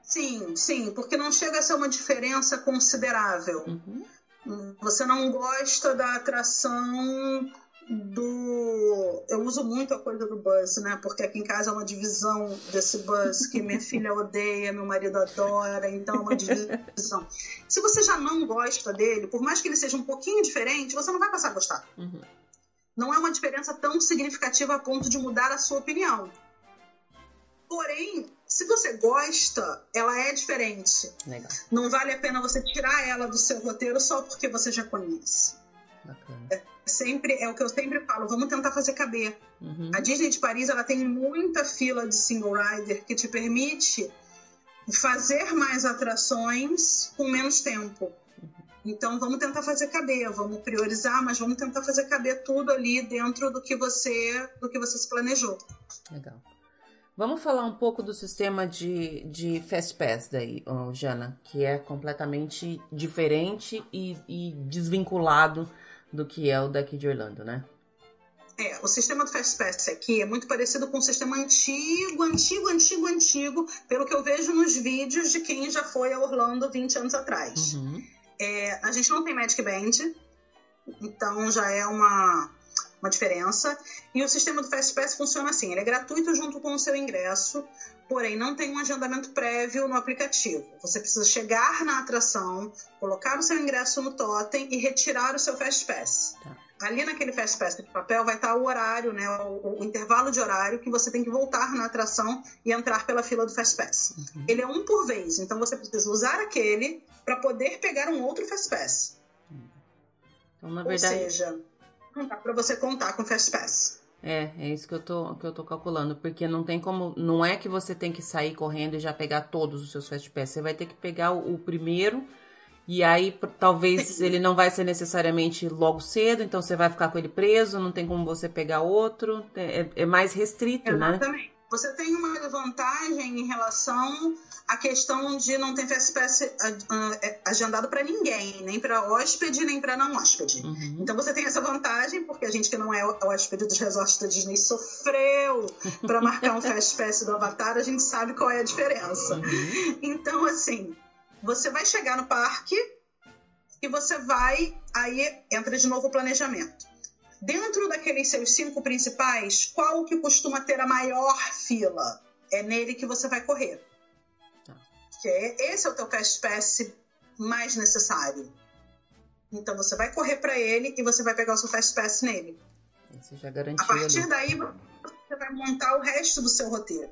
Sim, sim, porque não chega a ser uma diferença considerável. Uhum. Você não gosta da atração do. Eu uso muito a coisa do bus, né? Porque aqui em casa é uma divisão desse bus que minha filha odeia, meu marido adora, então é uma divisão. Se você já não gosta dele, por mais que ele seja um pouquinho diferente, você não vai passar a gostar. Uhum. Não é uma diferença tão significativa a ponto de mudar a sua opinião. Porém, se você gosta, ela é diferente. Legal. Não vale a pena você tirar ela do seu roteiro só porque você já conhece. Bacana. É, sempre é o que eu sempre falo, vamos tentar fazer caber. Uhum. A Disney de Paris ela tem muita fila de single rider que te permite fazer mais atrações com menos tempo. Uhum. Então vamos tentar fazer caber, vamos priorizar, mas vamos tentar fazer caber tudo ali dentro do que você do que você se planejou. Legal. Vamos falar um pouco do sistema de, de Fast Pass daí, Jana, que é completamente diferente e, e, desvinculado do que é o daqui de Orlando, né? É, o sistema do Fast Pass aqui é muito parecido com o sistema antigo, antigo, antigo, antigo, pelo que eu vejo nos vídeos de quem já foi a Orlando 20 anos atrás. Uhum. É, a gente não tem Magic Band, então já é uma uma diferença. E o sistema do Fastpass funciona assim: ele é gratuito junto com o seu ingresso, porém não tem um agendamento prévio no aplicativo. Você precisa chegar na atração, colocar o seu ingresso no totem e retirar o seu Fastpass. Tá. Ali naquele Fastpass de papel vai estar o horário, né, o, o, intervalo de horário que você tem que voltar na atração e entrar pela fila do Fastpass. Uhum. Ele é um por vez, então você precisa usar aquele para poder pegar um outro Fastpass. Então, na verdade, Ou seja, não dá para você contar com Fastpass. É, é isso que eu tô que eu tô calculando, porque não tem como, não é que você tem que sair correndo e já pegar todos os seus Fastpass, você vai ter que pegar o, o primeiro e aí talvez ele não vai ser necessariamente logo cedo, então você vai ficar com ele preso, não tem como você pegar outro, é, é, é mais restrito, Exatamente. né? Exatamente. Você tem uma vantagem em relação à questão de não ter FPS é, agendado para ninguém, nem para hóspede, nem para não hóspede. Uhum. Então você tem essa vantagem, porque a gente que não é hóspede dos resorts da Disney sofreu para marcar um Fast Pass do Avatar, a gente sabe qual é a diferença. Uhum. Então, assim, você vai chegar no parque e você vai, aí entra de novo o planejamento Dentro daqueles seus cinco principais, qual que costuma ter a maior fila? É nele que você vai correr. Tá. Que é, esse é o teu fast pass mais necessário. Então você vai correr para ele e você vai pegar o seu fast pass nele. Você já garantiu a partir ali. daí você vai montar o resto do seu roteiro.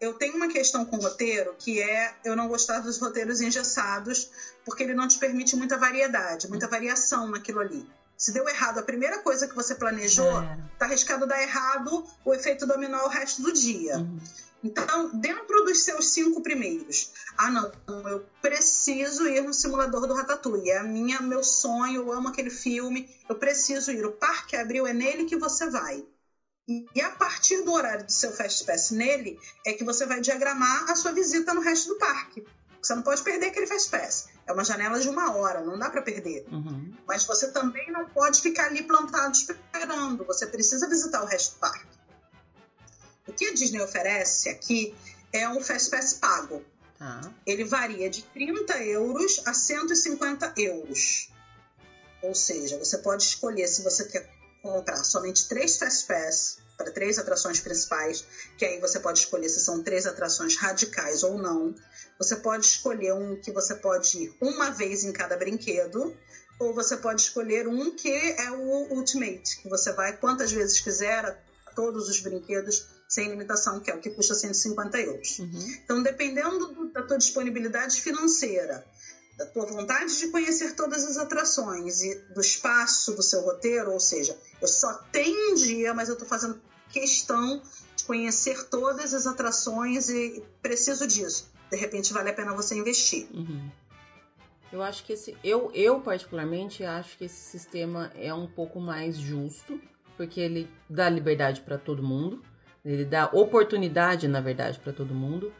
Eu tenho uma questão com o roteiro que é eu não gostar dos roteiros engessados, porque ele não te permite muita variedade, muita variação naquilo ali. Se deu errado a primeira coisa que você planejou, é. tá arriscado dar errado o efeito dominó o resto do dia. Uhum. Então, dentro dos seus cinco primeiros, ah não, eu preciso ir no simulador do Ratatouille, é a minha, meu sonho, eu amo aquele filme, eu preciso ir. O parque abriu, é nele que você vai. E, e a partir do horário do seu Fast Pass nele, é que você vai diagramar a sua visita no resto do parque. Você não pode perder aquele Fast Pass. É uma janela de uma hora, não dá para perder. Uhum. Mas você também não pode ficar ali plantado esperando. Você precisa visitar o resto do parque. O que a Disney oferece aqui é um Fast Pass pago. Ah. Ele varia de 30 euros a 150 euros. Ou seja, você pode escolher se você quer comprar somente três Fast Pass para três atrações principais, que aí você pode escolher se são três atrações radicais ou não. Você pode escolher um que você pode ir uma vez em cada brinquedo, ou você pode escolher um que é o Ultimate, que você vai quantas vezes quiser a todos os brinquedos sem limitação, que é o que custa 150 euros. Uhum. Então, dependendo do, da tua disponibilidade financeira, da tua vontade de conhecer todas as atrações e do espaço do seu roteiro, ou seja, eu só tenho um dia, mas eu estou fazendo questão conhecer todas as atrações e preciso disso de repente vale a pena você investir. Uhum. Eu acho que esse, eu, eu particularmente acho que esse sistema é um pouco mais justo, porque ele dá liberdade para todo mundo, ele dá oportunidade, na verdade, para todo mundo,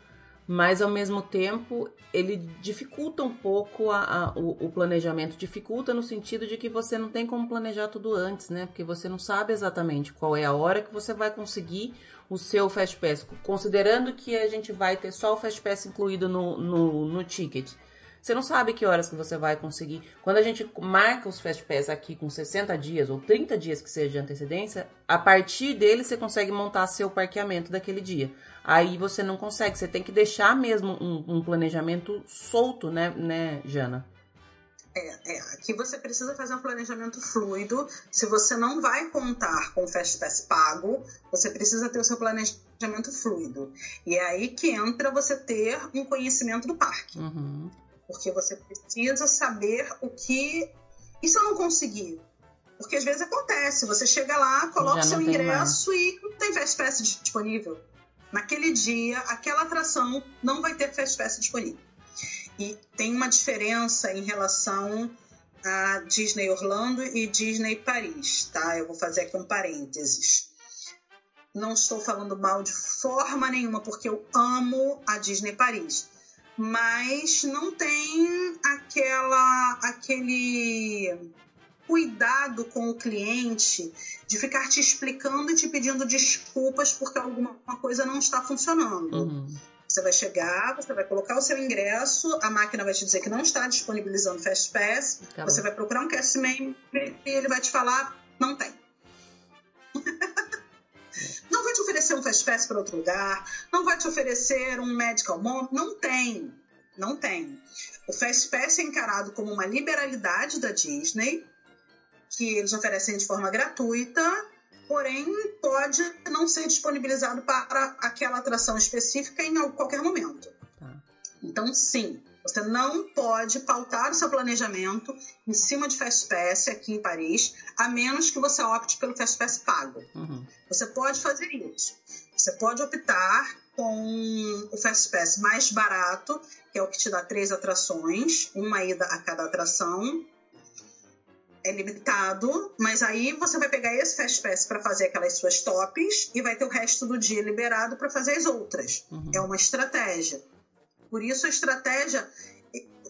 mas ao mesmo tempo ele dificulta um pouco a, a, o, o, planejamento, dificulta no sentido de que você não tem como planejar tudo antes, né? Porque você não sabe exatamente qual é a hora que você vai conseguir o seu Fast Pass, considerando que a gente vai ter só o Fast Pass incluído no, no, no ticket. Você não sabe que horas que você vai conseguir. Quando a gente marca os Fast Pass aqui com 60 dias ou 30 dias que seja de antecedência, a partir dele você consegue montar seu parqueamento daquele dia. Aí você não consegue, você tem que deixar mesmo um, um planejamento solto, né, né, Jana? É, é, aqui você precisa fazer um planejamento fluido. Se você não vai contar com o Fast Pass pago, você precisa ter o seu planejamento fluido. E é aí que entra você ter um conhecimento do parque. Uhum. Porque você precisa saber o que. E se eu não conseguir? Porque às vezes acontece, você chega lá, coloca o seu ingresso mais. e não tem Fast Pass disponível. Naquele dia, aquela atração não vai ter Fast Pass disponível. E tem uma diferença em relação a Disney Orlando e Disney Paris, tá? Eu vou fazer aqui um parênteses. Não estou falando mal de forma nenhuma, porque eu amo a Disney Paris. Mas não tem aquela aquele cuidado com o cliente de ficar te explicando e te pedindo desculpas porque alguma coisa não está funcionando. Uhum. Você vai chegar, você vai colocar o seu ingresso, a máquina vai te dizer que não está disponibilizando Fast Pass, tá você vai procurar um cast member e ele vai te falar, não tem. Oferecer um Fast Pass para outro lugar, não vai te oferecer um Medical Moment, não tem. Não tem. O Fast Pass é encarado como uma liberalidade da Disney, que eles oferecem de forma gratuita porém pode não ser disponibilizado para aquela atração específica em qualquer momento. Tá. Então, sim, você não pode pautar o seu planejamento em cima de Fast Pass aqui em Paris, a menos que você opte pelo Fast Pass pago. Uhum. Você pode fazer isso. Você pode optar com o Fast Pass mais barato, que é o que te dá três atrações, uma ida a cada atração, é limitado, mas aí você vai pegar esse Fast Pass para fazer aquelas suas tops e vai ter o resto do dia liberado para fazer as outras. Uhum. É uma estratégia. Por isso a estratégia,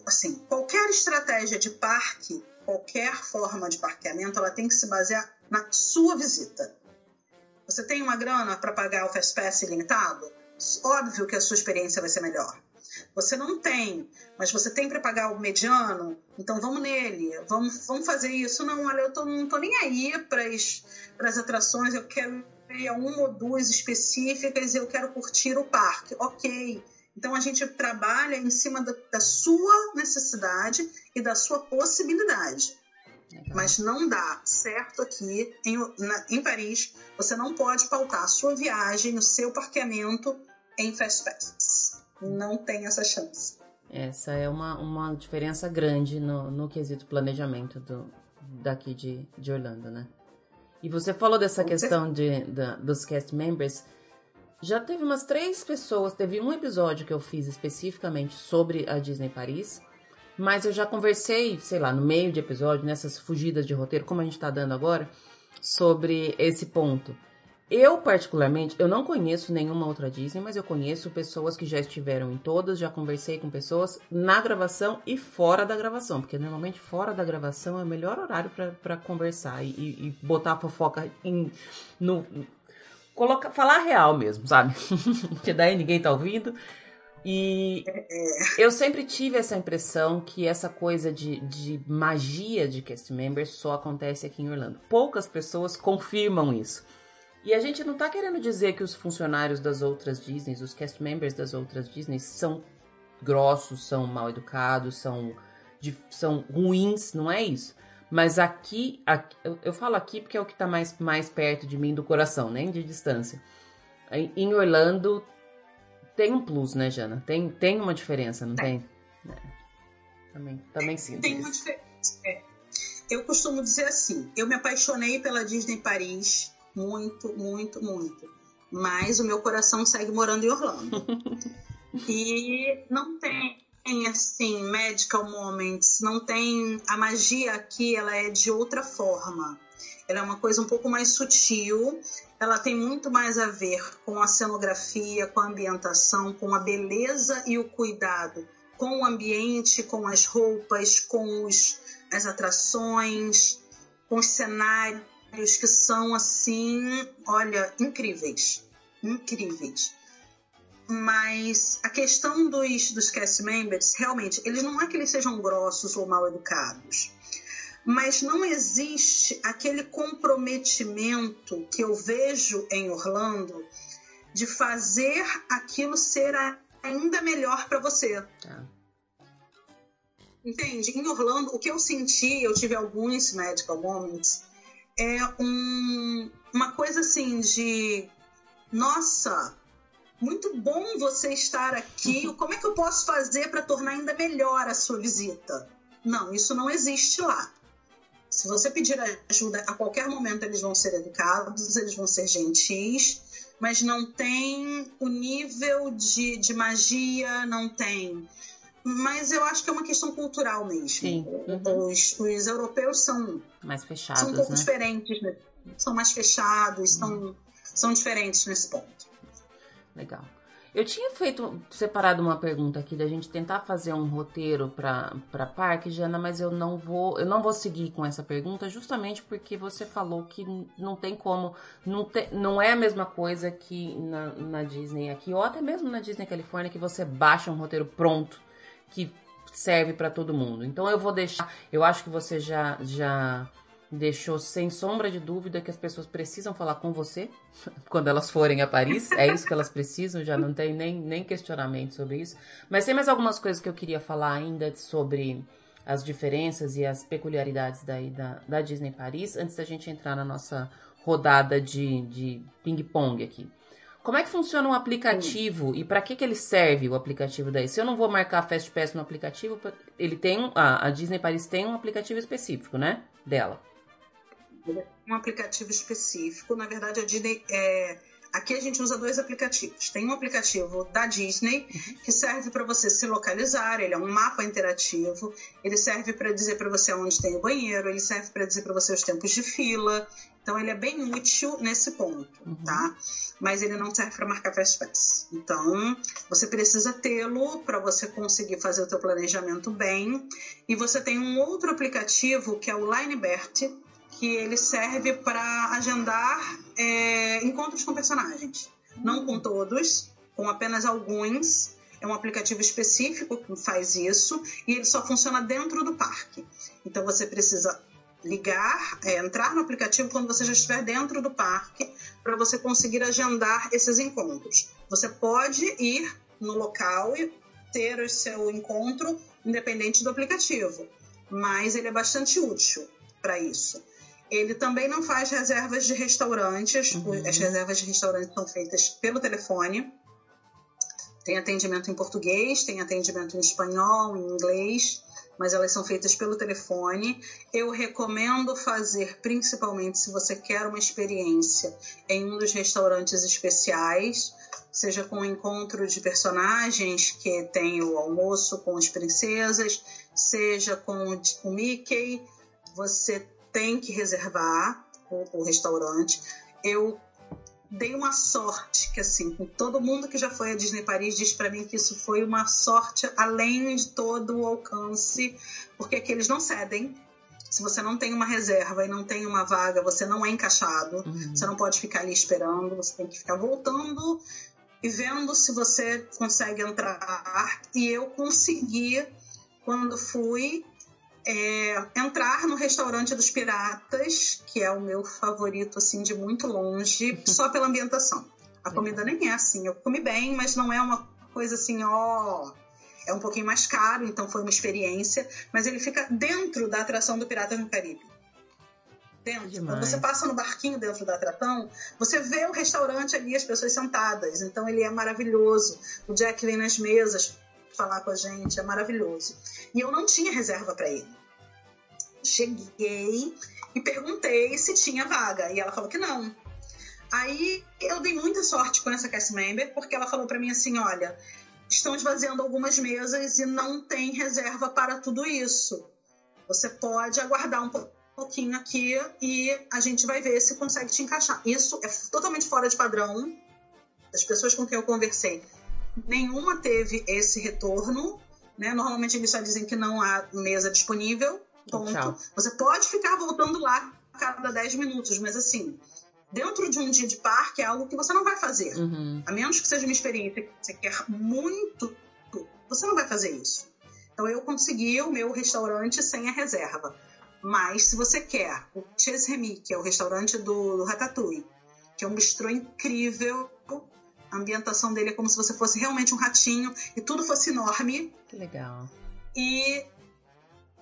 assim, qualquer estratégia de parque, qualquer forma de parqueamento, ela tem que se basear na sua visita. Você tem uma grana para pagar o Fast Pass ilimitado? Óbvio que a sua experiência vai ser melhor. Você não tem, mas você tem para pagar o mediano, então vamos nele, vamos, vamos fazer isso. Não, olha, eu tô, não tô nem aí para as atrações, eu quero ir a uma ou duas específicas, eu quero curtir o parque. Ok. Então a gente trabalha em cima da, da sua necessidade e da sua possibilidade. Mas não dá certo aqui em, na, em Paris. Você não pode pautar a sua viagem, o seu parqueamento em Fast Pass não tem essa chance. Essa é uma, uma diferença grande no, no quesito planejamento do, daqui de, de Orlando, né? E você falou dessa questão de, de, dos cast members. Já teve umas três pessoas, teve um episódio que eu fiz especificamente sobre a Disney Paris, mas eu já conversei, sei lá, no meio de episódio, nessas fugidas de roteiro, como a gente tá dando agora, sobre esse ponto. Eu, particularmente, eu não conheço nenhuma outra Disney, mas eu conheço pessoas que já estiveram em todas, já conversei com pessoas na gravação e fora da gravação, porque normalmente fora da gravação é o melhor horário para conversar e, e, botar a fofoca em, no. Coloca, falar real mesmo, sabe? que daí ninguém tá ouvindo. E eu sempre tive essa impressão que essa coisa de, de magia de cast members só acontece aqui em Orlando. Poucas pessoas confirmam isso. E a gente não tá querendo dizer que os funcionários das outras Disneys, os cast members das outras Disneys, são grossos, são mal educados, são, de, são ruins, não é isso. Mas aqui, aqui eu, eu, falo aqui porque é o que tá mais, mais perto de mim do coração, nem de distância. Em Orlando tem um plus, né, Jana? Tem, tem uma diferença, não tem? tem? É. Também, também sim. Tem uma diferença. É. Eu costumo dizer assim: eu me apaixonei pela Disney Paris muito, muito, muito. Mas o meu coração segue morando em Orlando. e não tem assim magical moments, não tem a magia aqui, ela é de outra forma. Ela é uma coisa um pouco mais sutil, ela tem muito mais a ver com a cenografia, com a ambientação, com a beleza e o cuidado, com o ambiente, com as roupas, com os, as atrações, com os cenários que são assim, olha, incríveis. Incríveis. Mas a questão dos, dos cast members, realmente, eles não é que eles sejam grossos ou mal educados, mas não existe aquele comprometimento que eu vejo em Orlando de fazer aquilo ser ainda melhor para você. Tá. Entende? Em Orlando, o que eu senti, eu tive alguns medical moments, é um, uma coisa assim de nossa, muito bom você estar aqui. Como é que eu posso fazer para tornar ainda melhor a sua visita? Não, isso não existe lá. Se você pedir ajuda, a qualquer momento eles vão ser educados, eles vão ser gentis, mas não tem o nível de, de magia, não tem. Mas eu acho que é uma questão cultural mesmo. Sim. Uhum. Os, os, europeus são mais fechados, são um pouco né? diferentes, né? são mais fechados, uhum. são, são diferentes nesse ponto. Legal. Eu tinha feito, separado uma pergunta aqui da gente tentar fazer um roteiro para parque, Jana, mas eu não vou, eu não vou seguir com essa pergunta justamente porque você falou que não tem como, não, te, não é a mesma coisa que na, na Disney aqui, ou até mesmo na Disney Califórnia, que você baixa um roteiro pronto que serve para todo mundo. Então eu vou deixar, eu acho que você já já deixou sem sombra de dúvida que as pessoas precisam falar com você quando elas forem a Paris. É isso que elas precisam, já não tem nem, nem questionamento sobre isso. Mas tem mais algumas coisas que eu queria falar ainda sobre as diferenças e as peculiaridades daí da, da Disney Paris, antes da gente entrar na nossa rodada de, de ping-pong aqui. Como é que funciona o um aplicativo e para que, que ele serve o aplicativo daí? Se eu não vou marcar Fast Pass no aplicativo, ele tem a, a Disney Paris tem um aplicativo específico, né? Dela um aplicativo específico. Na verdade, a Disney é, Aqui a gente usa dois aplicativos. Tem um aplicativo da Disney que serve para você se localizar, ele é um mapa interativo, ele serve para dizer para você onde tem o banheiro, ele serve para dizer para você os tempos de fila. Então ele é bem útil nesse ponto, uhum. tá? Mas ele não serve para marcar fast pass. Então você precisa tê-lo para você conseguir fazer o teu planejamento bem. E você tem um outro aplicativo que é o Linebert, que ele serve para agendar é, encontros com personagens. Não com todos, com apenas alguns. É um aplicativo específico que faz isso e ele só funciona dentro do parque. Então você precisa ligar, é, entrar no aplicativo quando você já estiver dentro do parque para você conseguir agendar esses encontros. Você pode ir no local e ter o seu encontro independente do aplicativo, mas ele é bastante útil para isso. Ele também não faz reservas de restaurantes. Uhum. As reservas de restaurantes são feitas pelo telefone. Tem atendimento em português, tem atendimento em espanhol, em inglês, mas elas são feitas pelo telefone. Eu recomendo fazer, principalmente se você quer uma experiência em um dos restaurantes especiais, seja com o encontro de personagens que tem o almoço com as princesas, seja com o Mickey. Você tem que reservar o, o restaurante. Eu dei uma sorte que assim, com todo mundo que já foi a Disney Paris diz para mim que isso foi uma sorte além de todo o alcance, porque aqui eles não cedem. Se você não tem uma reserva e não tem uma vaga, você não é encaixado. Uhum. Você não pode ficar ali esperando, você tem que ficar voltando e vendo se você consegue entrar. E eu consegui quando fui é, entrar no restaurante dos piratas, que é o meu favorito assim de muito longe, só pela ambientação. A comida nem é assim, eu comi bem, mas não é uma coisa assim, ó, é um pouquinho mais caro, então foi uma experiência, mas ele fica dentro da atração do Pirata no Caribe. Dentro. Quando você passa no barquinho dentro da atração, você vê o restaurante ali, as pessoas sentadas. Então ele é maravilhoso. O Jack vem nas mesas falar com a gente, é maravilhoso. E eu não tinha reserva para ele cheguei e perguntei se tinha vaga. E ela falou que não. Aí eu dei muita sorte com essa cast member, porque ela falou para mim assim: olha, estão esvaziando algumas mesas e não tem reserva para tudo isso. Você pode aguardar um pouquinho aqui e a gente vai ver se consegue te encaixar. Isso é totalmente fora de padrão. As pessoas com quem eu conversei, nenhuma teve esse retorno. Né? Normalmente eles só dizem que não há mesa disponível. Ponto. Tchau. Você pode ficar voltando lá a cada 10 minutos, mas assim, dentro de um dia de parque é algo que você não vai fazer. Uhum. A menos que seja uma experiência que você quer muito, você não vai fazer isso. Então eu consegui o meu restaurante sem a reserva. Mas se você quer o Remy, que é o restaurante do, do Ratatouille, que é um bistrô incrível, a ambientação dele é como se você fosse realmente um ratinho e tudo fosse enorme. Que legal. E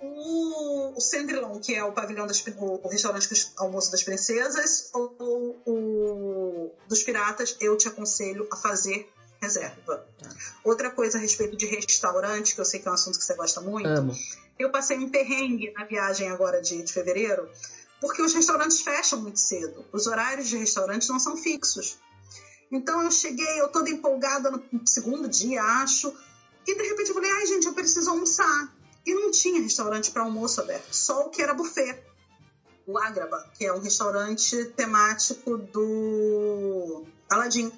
o, o Cendrillon, que é o pavilhão das, o, o restaurante almoço das princesas, ou o dos piratas, eu te aconselho a fazer reserva. Tá. Outra coisa a respeito de restaurante, que eu sei que é um assunto que você gosta muito. Amo. Eu passei um perrengue na viagem agora de, de fevereiro, porque os restaurantes fecham muito cedo. Os horários de restaurantes não são fixos. Então eu cheguei, eu toda empolgada no segundo dia, acho, e de repente eu falei, ai gente, eu preciso almoçar. E não tinha restaurante para almoço aberto, só o que era buffet. O Agraba, que é um restaurante temático do Aladdin.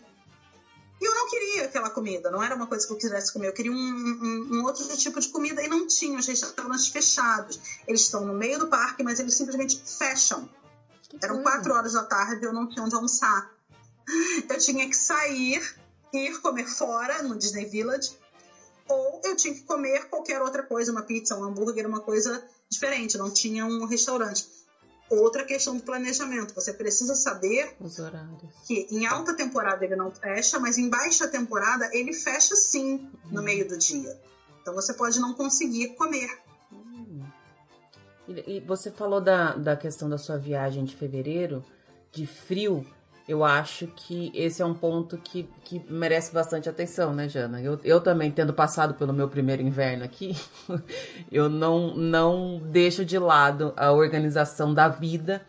E eu não queria aquela comida, não era uma coisa que eu quisesse comer. Eu queria um, um, um outro tipo de comida e não tinha os restaurantes fechados. Eles estão no meio do parque, mas eles simplesmente fecham. Eram quatro horas da tarde e eu não tinha onde almoçar. Eu tinha que sair, ir comer fora no Disney Village ou eu tinha que comer qualquer outra coisa, uma pizza, um hambúrguer, uma coisa diferente, não tinha um restaurante. Outra questão do planejamento, você precisa saber os horários. Que em alta temporada ele não fecha, mas em baixa temporada ele fecha sim uhum. no meio do dia. Então você pode não conseguir comer. Uhum. E, você falou da, da questão da sua viagem de fevereiro, de frio. Eu acho que esse é um ponto que, que merece bastante atenção, né, Jana? Eu, eu também, tendo passado pelo meu primeiro inverno aqui, eu não, não deixo de lado a organização da vida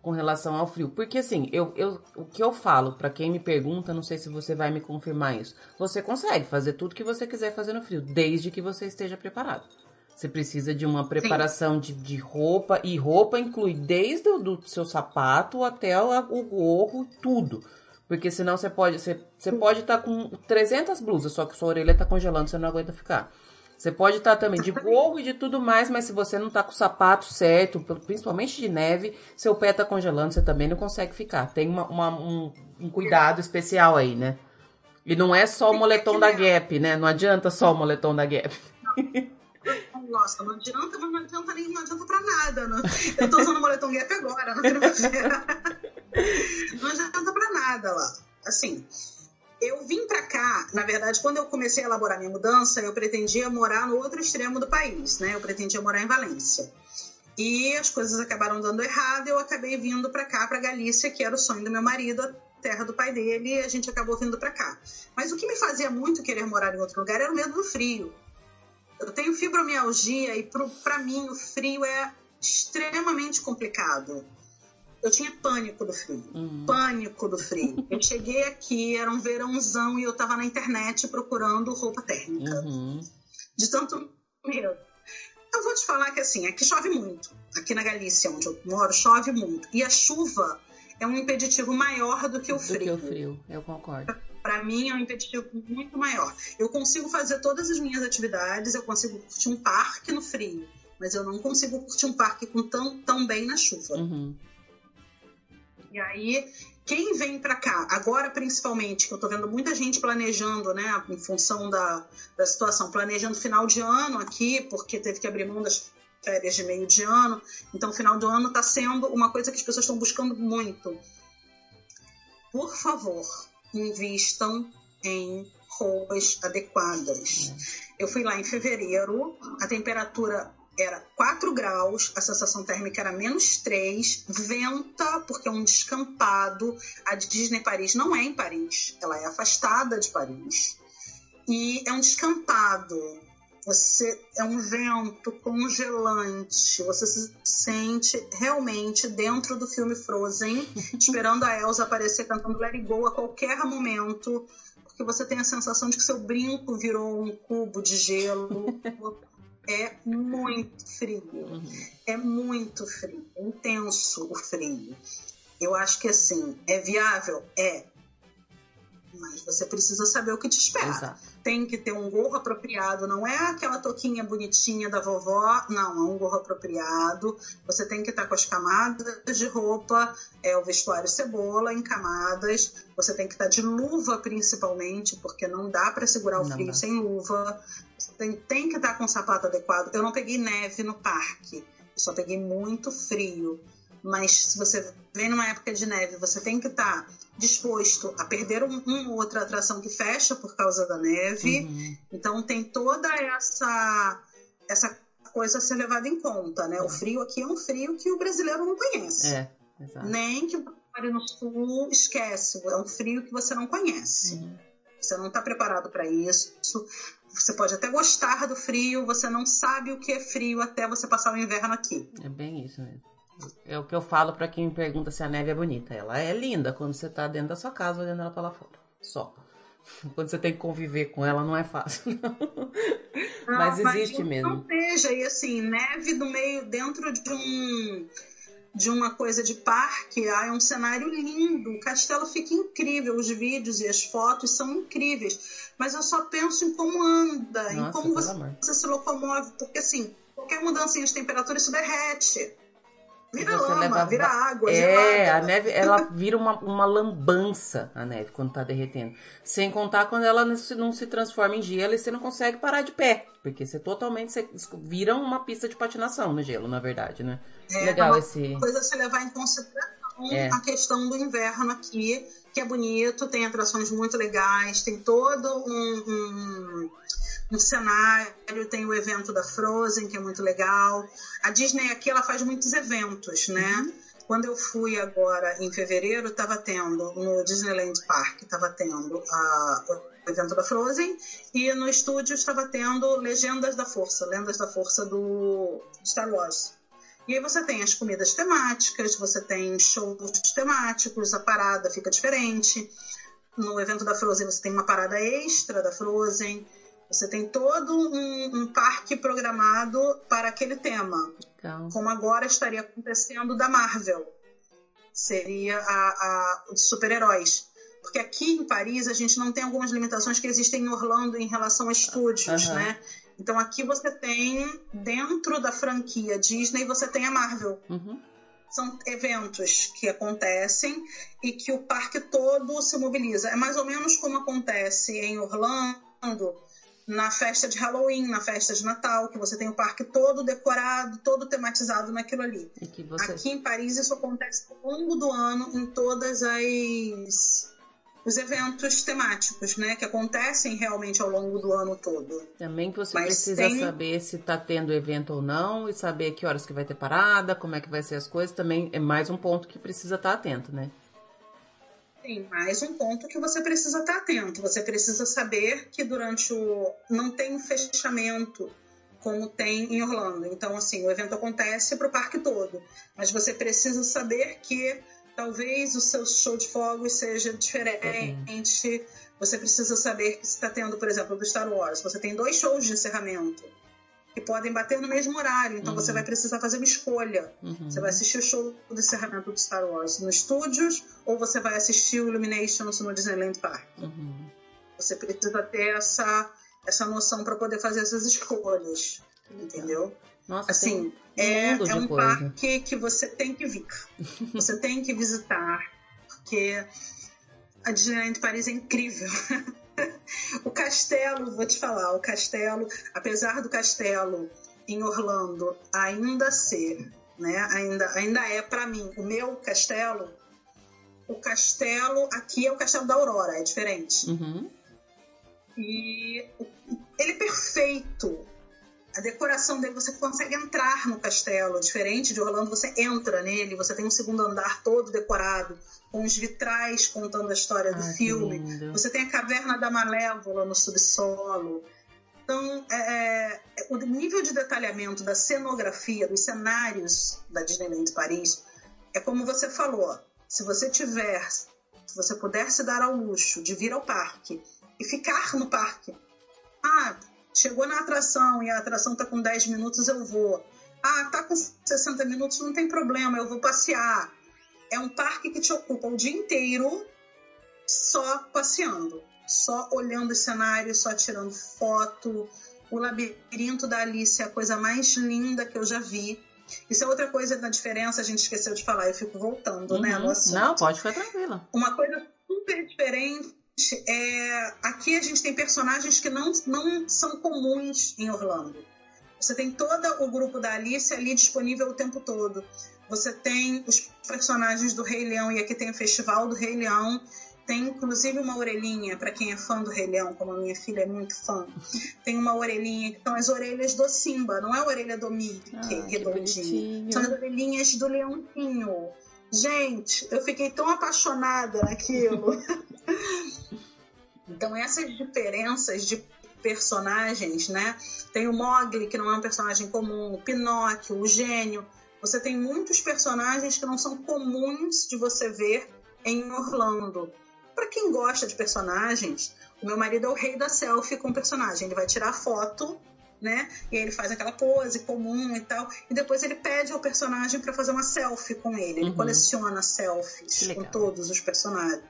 com relação ao frio. Porque, assim, eu, eu, o que eu falo, para quem me pergunta, não sei se você vai me confirmar isso, você consegue fazer tudo que você quiser fazer no frio, desde que você esteja preparado. Você precisa de uma preparação de, de, roupa, e roupa inclui desde o do seu sapato até o, o gorro, tudo. Porque senão você pode você, você pode estar tá com 300 blusas, só que sua orelha está congelando, você não aguenta ficar. Você pode estar tá também de gorro e de tudo mais, mas se você não está com o sapato certo, principalmente de neve, seu pé está congelando, você também não consegue ficar. Tem uma, uma, um, um cuidado especial aí, né? E não é só o moletom da Gap, né? Não adianta só o moletom da Gap. Nossa, não adianta, não adianta nem, não adianta pra nada. Não. Eu tô usando moletom gap agora, na primavera. não adianta pra nada lá. Assim, eu vim pra cá, na verdade, quando eu comecei a elaborar minha mudança, eu pretendia morar no outro extremo do país, né? Eu pretendia morar em Valência. E as coisas acabaram dando errado, eu acabei vindo para cá, para Galícia, que era o sonho do meu marido, a terra do pai dele, e a gente acabou vindo para cá. Mas o que me fazia muito querer morar em outro lugar era o medo do frio. Eu tenho fibromialgia e para mim o frio é extremamente complicado. Eu tinha pânico do frio. Uhum. Pânico do frio. eu cheguei aqui, era um verãozão e eu tava na internet procurando roupa térmica. Uhum. De tanto medo. Eu vou te falar que assim, aqui chove muito. Aqui na Galícia, onde eu moro, chove muito. E a chuva é um impeditivo maior do que o frio. Do que o frio, eu concordo para mim é um impeditivo muito maior. Eu consigo fazer todas as minhas atividades, eu consigo curtir um parque no frio, mas eu não consigo curtir um parque com tão, tão bem na chuva. Uhum. E aí, quem vem para cá, agora principalmente, que eu tô vendo muita gente planejando, né, em função da, da situação, planejando final de ano aqui, porque teve que abrir mão das férias de meio de ano, então final do ano está sendo uma coisa que as pessoas estão buscando muito. Por favor, invistam em roupas adequadas. Eu fui lá em fevereiro, a temperatura era 4 graus, a sensação térmica era menos 3, venta, porque é um descampado. A Disney Paris não é em Paris, ela é afastada de Paris. E é um descampado. Você é um vento congelante. Você se sente realmente dentro do filme Frozen, esperando a Elsa aparecer cantando Let It Go a qualquer momento, porque você tem a sensação de que seu brinco virou um cubo de gelo. É muito frio. É muito frio. É intenso o frio. Eu acho que assim, é viável? É. mas você precisa saber o que te espera. Exato. Tem que ter um gorro apropriado, não é aquela toquinha bonitinha da vovó, não, é um gorro apropriado. Você tem que estar com as camadas de roupa, é o vestuário cebola em camadas. Você tem que estar de luva principalmente, porque não dá para segurar o Não frio dá. sem luva. Você tem, tem que estar com o sapato adequado. Eu não peguei neve no parque, eu só peguei muito frio. Mas se você vem numa época de neve, você tem que estar disposto a perder um, uma ou outra atração que fecha por causa da neve. Uhum. Então tem toda essa essa coisa a ser levada em conta, né? O frio aqui é um frio que o brasileiro não conhece. É, exato. Nem que o mora no sul esquece, é um frio que você não conhece. Uhum. Você não está preparado para isso. Você pode até gostar do frio, você não sabe o que é frio até você passar o inverno aqui. É bem isso mesmo. É o que eu falo pra quem me pergunta se a neve é bonita. Ela é linda quando você tá dentro da sua casa olhando ela pra lá fora. Só. Quando você tem que conviver com ela, não é fácil. não. Mas Ah, existe não mesmo. seja, e assim, neve no meio, dentro de um de uma coisa de parque, ah, é um cenário lindo, o castelo fica incrível, os vídeos e as fotos são incríveis, mas eu só penso em como anda, em Nossa, como pelo você, você se locomove, porque assim, qualquer mudança de temperatura isso derrete. Vira Você lama, leva vira água, É, gelada. a neve, ela vira uma, uma lambança, a neve, quando tá derretendo. Sem contar quando ela não se, não se transforma em gelo e você não consegue parar de pé. Porque você totalmente você vira uma pista de patinação no gelo, na verdade, né? É, Legal uma esse. coisa se levar em consideração É. a questão do inverno aqui, que é bonito, tem atrações muito legais, tem todo um, um, um cenário, tem o evento da Frozen, que é muito legal. A Disney aqui ela faz muitos eventos, né? Quando eu fui agora em fevereiro, estava tendo no Disneyland Park, estava tendo a, o evento da Frozen e no estúdio estava tendo Legendas da Força, Lendas da Força do Star Wars. E aí você tem as comidas temáticas, você tem shows temáticos, a parada fica diferente. No evento da Frozen você tem uma parada extra da Frozen. Você tem todo um, um parque programado para aquele tema, Legal. como agora estaria acontecendo da Marvel. Seria a, a super-heróis. Porque aqui em Paris a gente não tem algumas limitações que existem em Orlando em relação a estúdios, Aham. né? Então aqui você tem, dentro da franquia Disney, você tem a Marvel. Uhum. São eventos que acontecem e que o parque todo se mobiliza. É mais ou menos como acontece em Orlando na festa de Halloween, na festa de Natal, que você tem o parque todo decorado, todo tematizado naquilo ali. E você. Aqui em Paris isso acontece ao longo do ano em todas as os eventos temáticos, né, que acontecem realmente ao longo do ano todo. Também que você Mas precisa tem- saber se tá tendo evento ou não e saber que horas que vai ter parada, como é que vai ser as coisas, também é mais um ponto que precisa estar atento, né? Tem mais um ponto que você precisa estar atento. Você precisa saber que durante o. não tem um fechamento como tem em Orlando. Então, assim, o evento acontece para o parque todo. Mas você precisa saber que talvez o seu show de fogos seja diferente. Você precisa saber que está tendo, por exemplo, do Star Wars. Você tem dois shows de encerramento que podem bater no mesmo horário. Então, você vai precisar fazer uma escolha. Uhum. Você vai assistir o show do encerramento do Star Wars nos estúdios ou você vai assistir o Illuminations no Disneyland Park. Uhum. Você precisa ter essa, essa noção para poder fazer essas escolhas. Entendeu? Nossa, Assim, é, é um coisa. parque que você tem que vir. Você tem que visitar, porque a Disneyland Paris é incrível. o castelo, vou te falar, o castelo, apesar do castelo em Orlando ainda ser, né, ainda, ainda é para mim, o meu castelo, o castelo aqui é o castelo da Aurora, é diferente. Uhum. E ele é perfeito. A decoração dele, você consegue entrar no castelo. Diferente de Orlando, você entra nele, você tem um segundo andar todo decorado, com os vitrais contando a história do que filme. Você tem a caverna da Malévola no subsolo. Então, é, é, o nível de detalhamento da cenografia, dos cenários da Disneyland Paris, é como você falou. Se você tiver, se você puder se dar ao luxo de vir ao parque e ficar no parque. Ah, chegou na atração e a atração tá com 10 minutos, eu vou. Ah, tá com 60 minutos, não tem problema, eu vou passear. É um parque que te ocupa o dia inteiro só passeando, só olhando os cenários, só tirando foto. O labirinto da Alice é a coisa mais linda que eu já vi. Isso é outra coisa da diferença, a gente esqueceu de falar, eu fico voltando, né, uhum. né. Não, pode ficar tranquila. Uma coisa super diferente é aqui a gente tem personagens que não, não são comuns em Orlando. Você tem todo o grupo da Alice ali disponível o tempo todo. Você tem os personagens do Rei Leão, e aqui tem o Festival do Rei Leão. Tem inclusive uma orelhinha, para quem é fã do Rei Leão, como a minha filha é muito fã. Tem uma orelhinha que são as orelhas do Simba, não é a orelha do Mickey, ah, redondinha. São as orelhinhas do leãozinho. Gente, eu fiquei tão apaixonada naquilo. então, essas diferenças de personagens, né? Tem o Mogli, que não é um personagem comum, o Pinóquio, o Gênio. Você tem muitos personagens que não são comuns de você ver em Orlando para quem gosta de personagens, o meu marido é o rei da selfie com o personagem. Ele vai tirar foto, né? E aí ele faz aquela pose comum e tal. E depois ele pede ao personagem para fazer uma selfie com ele. Ele uhum. coleciona selfies com todos os personagens.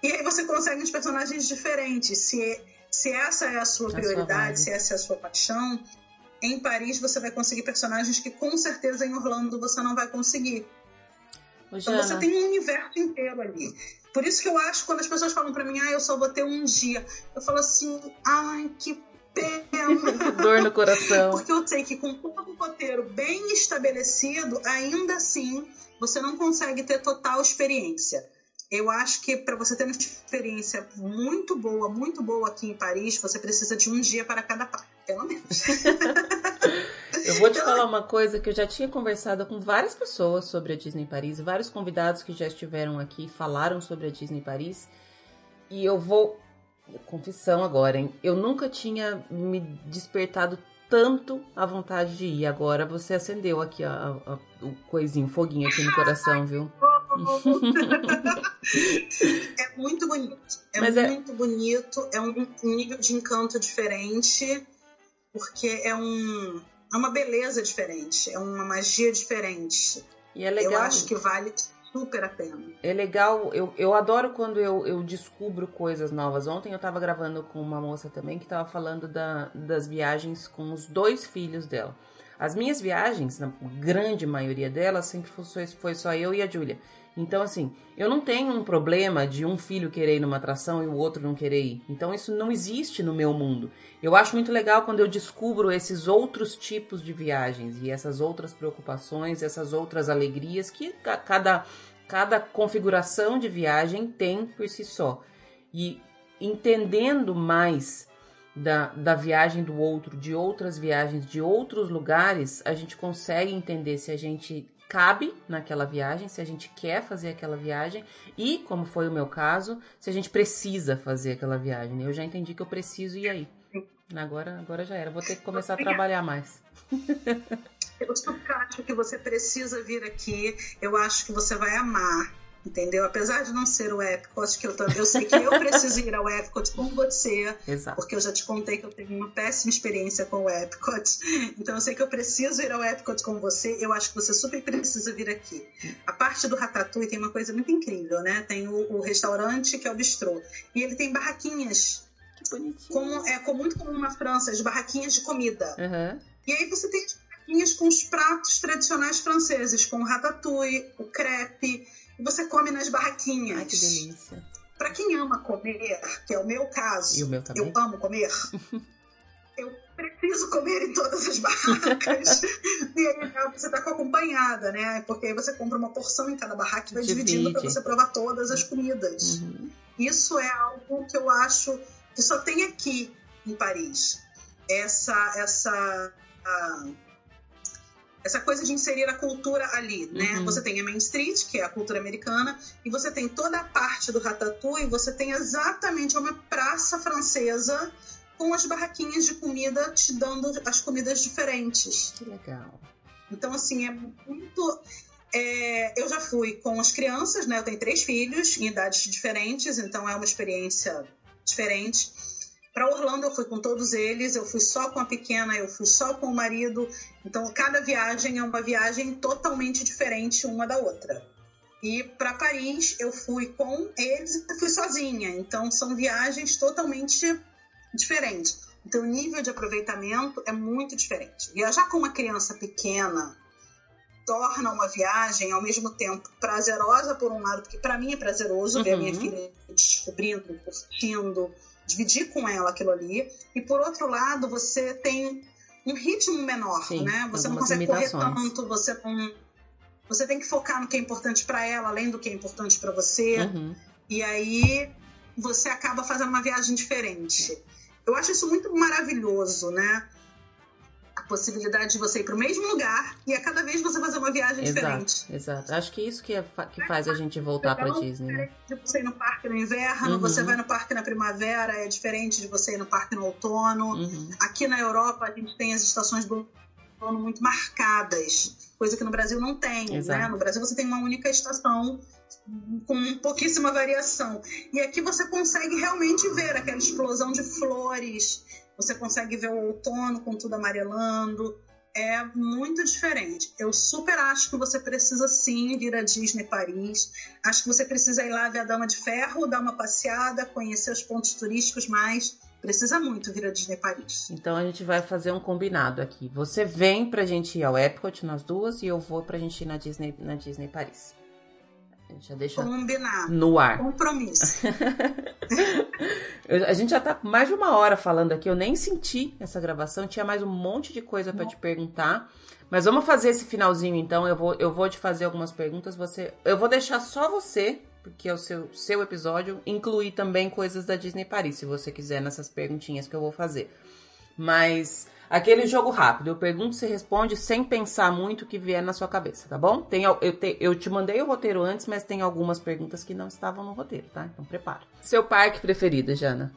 E aí você consegue uns personagens diferentes. Se, se essa é a sua prioridade, se essa é a sua paixão, em Paris você vai conseguir personagens que com certeza em Orlando você não vai conseguir. Então você tem um universo inteiro ali. Por isso que eu acho quando as pessoas falam para mim, ah, eu só vou ter um dia, eu falo assim, ai, que pena. Dor no coração. Porque eu sei que com todo o roteiro bem estabelecido, ainda assim, você não consegue ter total experiência. Eu acho que para você ter uma experiência muito boa, muito boa aqui em Paris, você precisa de um dia para cada parte, pelo menos. Eu vou te falar uma coisa que eu já tinha conversado com várias pessoas sobre a Disney Paris, vários convidados que já estiveram aqui falaram sobre a Disney Paris. E eu vou. Confissão agora, hein? Eu nunca tinha me despertado tanto a vontade de ir. Agora você acendeu aqui a, a, o coisinho, foguinho aqui no coração, viu? é muito bonito. É Mas é muito é... bonito. É um nível de encanto diferente. Porque é um é uma beleza diferente, é uma magia diferente. E é legal. Eu acho que vale super a pena. É legal, eu, eu adoro quando eu, eu descubro coisas novas. Ontem eu estava gravando com uma moça também que estava falando da, das viagens com os dois filhos dela. As minhas viagens, na grande maioria delas, sempre foi, foi só eu e a Júlia. Então, assim, eu não tenho um problema de um filho querer ir numa atração e o outro não querer ir. Então, isso não existe no meu mundo. Eu acho muito legal quando eu descubro esses outros tipos de viagens e essas outras preocupações, essas outras alegrias que cada, cada configuração de viagem tem por si só. E entendendo mais da, da viagem do outro, de outras viagens, de outros lugares, a gente consegue entender se a gente cabe naquela viagem, se a gente quer fazer aquela viagem e, como foi o meu caso, se a gente precisa fazer aquela viagem. Eu já entendi que eu preciso ir aí. Agora, agora já era. Vou ter que começar a trabalhar mais. Eu super acho que você precisa vir aqui. Eu acho que você vai amar entendeu? Apesar de não ser o Epcot, que eu, eu sei que eu preciso ir ao Epcot com você, Exato. porque eu já te contei que eu tenho uma péssima experiência com o Epcot, então eu sei que eu preciso ir ao Epcot com você, eu acho que você super precisa vir aqui. A parte do Ratatouille tem uma coisa muito incrível, né? Tem o, o restaurante que é o bistrô, e ele tem barraquinhas como é muito comum na França, as barraquinhas de comida. Uhum. E aí você tem as barraquinhas com os pratos tradicionais franceses, com o ratatouille, o crepe, e você come nas barraquinhas. Ai, que delícia. Para quem ama comer, que é o meu caso, e o meu eu amo comer. eu preciso comer em todas as barracas. e aí você tá com acompanhada, né? Porque aí você compra uma porção em cada barraca e vai Divide. dividindo para você provar todas as comidas. Uhum. Isso é algo que eu acho que só tem aqui em Paris. Essa essa essa coisa de inserir a cultura ali, né? Uhum. Você tem a Main Street, que é a cultura americana, e você tem toda a parte do Ratatouille, você tem exatamente uma praça francesa com as barraquinhas de comida te dando as comidas diferentes. Que legal. Então, assim, é muito. É, eu já fui com as crianças, né? Eu tenho três filhos em idades diferentes, então é uma experiência diferente. Para Orlando eu fui com todos eles, eu fui só com a pequena, eu fui só com o marido. Então cada viagem é uma viagem totalmente diferente uma da outra. E para Paris eu fui com eles e fui sozinha. Então são viagens totalmente diferentes. Então o nível de aproveitamento é muito diferente. Viajar com uma criança pequena torna uma viagem ao mesmo tempo prazerosa por um lado, porque para mim é prazeroso uhum. ver a minha uhum. filha descobrindo, curtindo, dividir com ela aquilo ali. E por outro lado, você tem um ritmo menor, Sim, né? Você não consegue correr tanto, você não você tem que focar no que é importante para ela, além do que é importante para você. Uhum. E aí você acaba fazendo uma viagem diferente. Eu acho isso muito maravilhoso, né? Possibilidade de você ir para o mesmo lugar e a cada vez você fazer uma viagem exato, diferente. Exato. Acho que isso que, é, que faz a gente voltar para Disney. Né? De você ir no parque no inverno, uhum. você vai no parque na primavera, é diferente de você ir no parque no outono. Uhum. Aqui na Europa a gente tem as estações do outono muito marcadas coisa que no Brasil não tem. Né? No Brasil você tem uma única estação com pouquíssima variação. E aqui você consegue realmente ver aquela explosão de flores, você consegue ver o outono com tudo amarelando. É muito diferente. Eu super acho que você precisa sim vir a Disney Paris. Acho que você precisa ir lá ver a Dama de Ferro, dar uma passeada, conhecer os pontos turísticos mais Precisa muito vir a Disney Paris. Então a gente vai fazer um combinado aqui. Você vem pra gente ir ao Epcot, nós duas, e eu vou pra gente ir na Disney, na Disney Paris. A gente já deixa Combinado. no ar. Compromisso. a gente já tá mais de uma hora falando aqui. Eu nem senti essa gravação. Tinha mais um monte de coisa para te perguntar. Mas vamos fazer esse finalzinho então. Eu vou, eu vou te fazer algumas perguntas. Você, eu vou deixar só você porque é o seu, seu episódio, incluir também coisas da Disney Paris, se você quiser, nessas perguntinhas que eu vou fazer. Mas aquele jogo rápido, eu pergunto, você responde sem pensar muito o que vier na sua cabeça, tá bom? Tem, eu, te, eu te mandei o roteiro antes, mas tem algumas perguntas que não estavam no roteiro, tá? Então prepara. Seu parque preferido, Jana?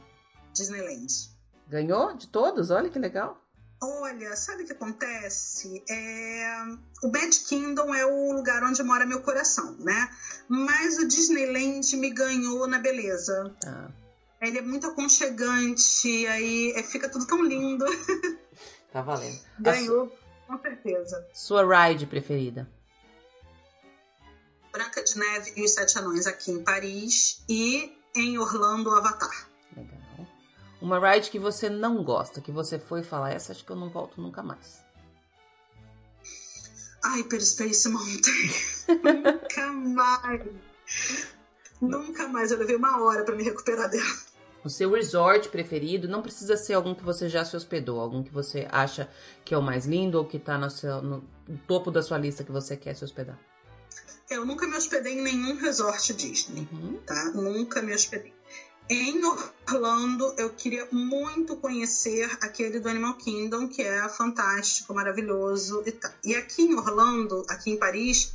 Disneyland. Ganhou de todos? Olha que legal. Olha, sabe o que acontece? É... O Bad Kingdom é o lugar onde mora meu coração, né? Mas o Disneyland me ganhou na beleza. Ah. Ele é muito aconchegante, aí é, fica tudo tão lindo. Tá valendo. Ganhou, su... com certeza. Sua ride preferida? Branca de Neve e os Sete Anões aqui em Paris e em Orlando, Avatar. Legal. Uma ride que você não gosta, que você foi falar, essa acho que eu não volto nunca mais. Hyperspace Mountain. nunca mais. Nunca mais. Eu levei uma hora para me recuperar dela. O seu resort preferido não precisa ser algum que você já se hospedou, algum que você acha que é o mais lindo ou que tá no, no topo da sua lista que você quer se hospedar. Eu nunca me hospedei em nenhum resort Disney, uhum. tá? Nunca me hospedei. Em Orlando, eu queria muito conhecer aquele do Animal Kingdom, que é fantástico, maravilhoso e tal. E aqui em Orlando, aqui em Paris,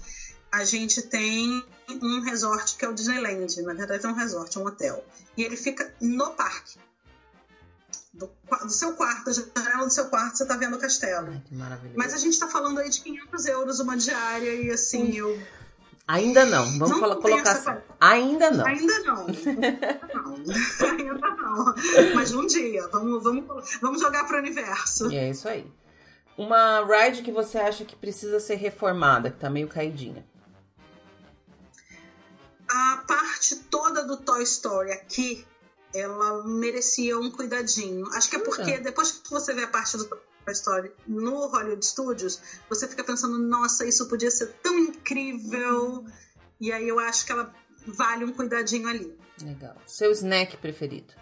a gente tem um resort que é o Disneyland. Na verdade, é um resort, é um hotel. E ele fica no parque. Do, do seu quarto, a janela do seu quarto, você está vendo o castelo. Ai, que maravilhoso. Mas a gente está falando aí de 500 euros uma diária e assim, Ui. eu Ainda não. Vamos não colocar assim. Ainda não. Ainda não. Ainda não. Mas um dia. Vamos, vamos, vamos jogar para o universo. E é isso aí. Uma ride que você acha que precisa ser reformada, que tá meio caidinha. A parte toda do Toy Story aqui, ela merecia um cuidadinho. Acho que é porque depois que você vê a parte do Toy Story no Hollywood Studios, você fica pensando, nossa, isso podia ser tão incrível. E aí eu acho que ela vale um cuidadinho ali. Legal. Seu snack preferido?